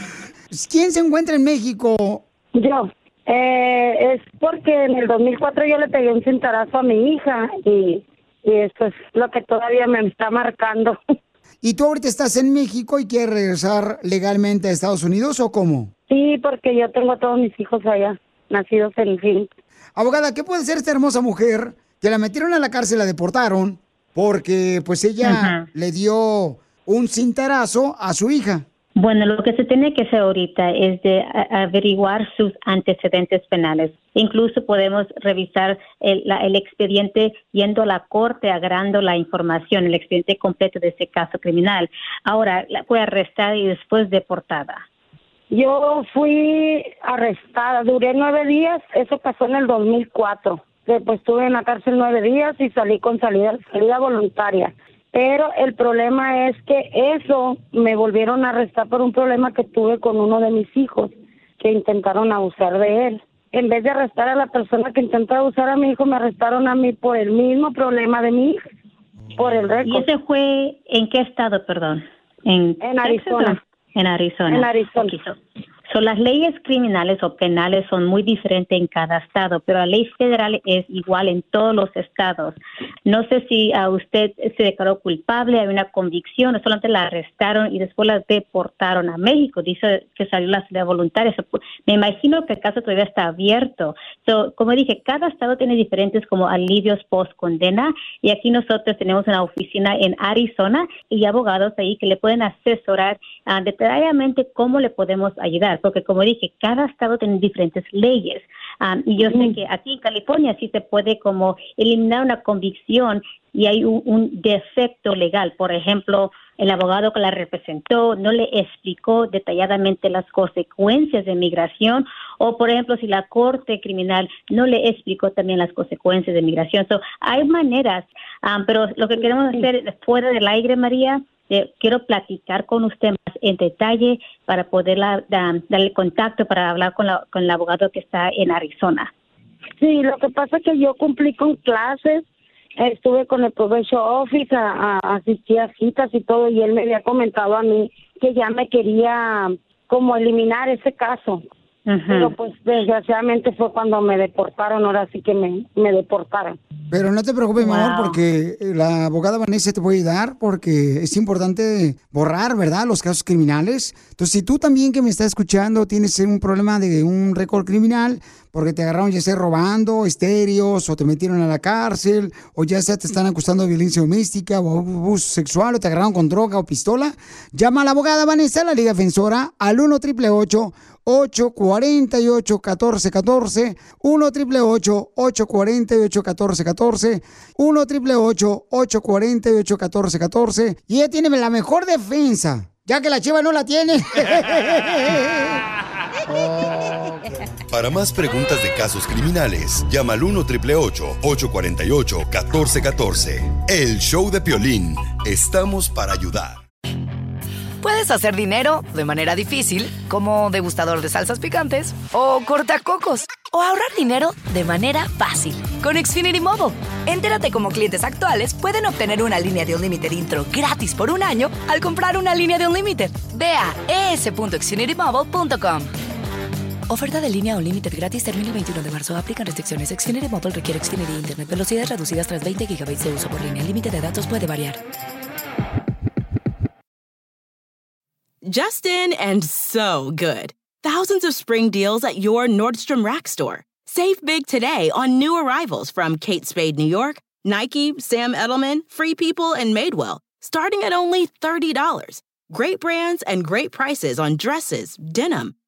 ¿Quién se encuentra en México? Yo. Eh, es porque en el 2004 yo le pegué un cintarazo a mi hija y, y esto es lo que todavía me está marcando. *laughs* ¿Y tú ahorita estás en México y quieres regresar legalmente a Estados Unidos o cómo? Sí, porque yo tengo a todos mis hijos allá, nacidos en fin. Abogada, ¿qué puede ser esta hermosa mujer que la metieron a la cárcel, la deportaron, porque pues ella le dio un cintarazo a su hija? Bueno, lo que se tiene que hacer ahorita es de averiguar sus antecedentes penales. Incluso podemos revisar el, la- el expediente yendo a la corte, agarrando la información, el expediente completo de ese caso criminal. Ahora, la fue arrestada y después deportada. Yo fui arrestada, duré nueve días, eso pasó en el 2004. Después estuve en la cárcel nueve días y salí con salida voluntaria. Pero el problema es que eso me volvieron a arrestar por un problema que tuve con uno de mis hijos, que intentaron abusar de él. En vez de arrestar a la persona que intentó abusar a mi hijo, me arrestaron a mí por el mismo problema de mi hija, por el ¿Y récord. ese fue en qué estado, perdón? En, Arizona. En Arizona. En Arizona. Ok, so- so las leyes criminales o penales son muy diferentes en cada estado, pero la ley federal es igual en todos los estados. No sé si a usted se declaró culpable, hay una convicción, solamente la arrestaron y después la deportaron a México. Dice que salió la salida voluntaria. Me imagino que el caso todavía está abierto. So, como dije, cada estado tiene diferentes como alivios post condena y aquí nosotros tenemos una oficina en Arizona y abogados ahí que le pueden asesorar ah, detalladamente cómo le podemos ayudar, porque como dije, cada estado tiene diferentes leyes Ah, y yo sé que aquí en California sí se puede como eliminar una convicción y hay un, un defecto legal. Por ejemplo, el abogado que la representó no le explicó detalladamente las consecuencias de migración o, por ejemplo, si la corte criminal no le explicó también las consecuencias de migración. So, hay maneras, ah, pero lo que queremos hacer fuera del aire, María, eh, quiero platicar con usted más en detalle para poder darle contacto para hablar con, la- con el abogado que está en Arizona. Sí, lo que pasa es que yo cumplí con clases, estuve con el Probation Office, asistí a citas y todo, y él me había comentado a mí que ya me quería como eliminar ese caso. Pero pues desgraciadamente fue cuando me deportaron, ahora sí que me, me deportaron. Pero no te preocupes, mi amor, Wow. porque la abogada Vanessa te puede ayudar porque es importante borrar, ¿verdad?, los casos criminales. Entonces, si tú también que me estás escuchando tienes un problema de un récord criminal porque te agarraron ya sea robando estéreos o te metieron a la cárcel o ya sea te están acusando de violencia doméstica o abuso sexual o te agarraron con droga o pistola, llama a la abogada Vanessa, la Liga Defensora, al 1 888 848 1414 1 888 848 1414 1 888 848 1414 y ella tiene la mejor defensa, ya que la chiva no la tiene. *laughs* Para más preguntas de casos criminales, llama al 1 848 1414 El show de Piolín. Estamos para ayudar. Puedes hacer dinero de manera difícil, como degustador de salsas picantes, o cortacocos, o ahorrar dinero de manera fácil con Xfinity Mobile. Entérate cómo clientes actuales pueden obtener una línea de un límite intro gratis por un año al comprar una línea de un límite. Ve a es.xfinitymobile.com. Oferta de línea o límite gratis termina el 21 de marzo. Aplican restricciones. Xfinity Mobile requiere Xfinity Internet. Velocidades reducidas tras 20 GB de uso por línea. El límite de datos puede variar. Justin and so good. Thousands of spring deals at your Nordstrom Rack store. Save big today on new arrivals from Kate Spade New York, Nike, Sam Edelman, Free People, and Madewell, starting at only $30. Great brands and great prices on dresses, denim,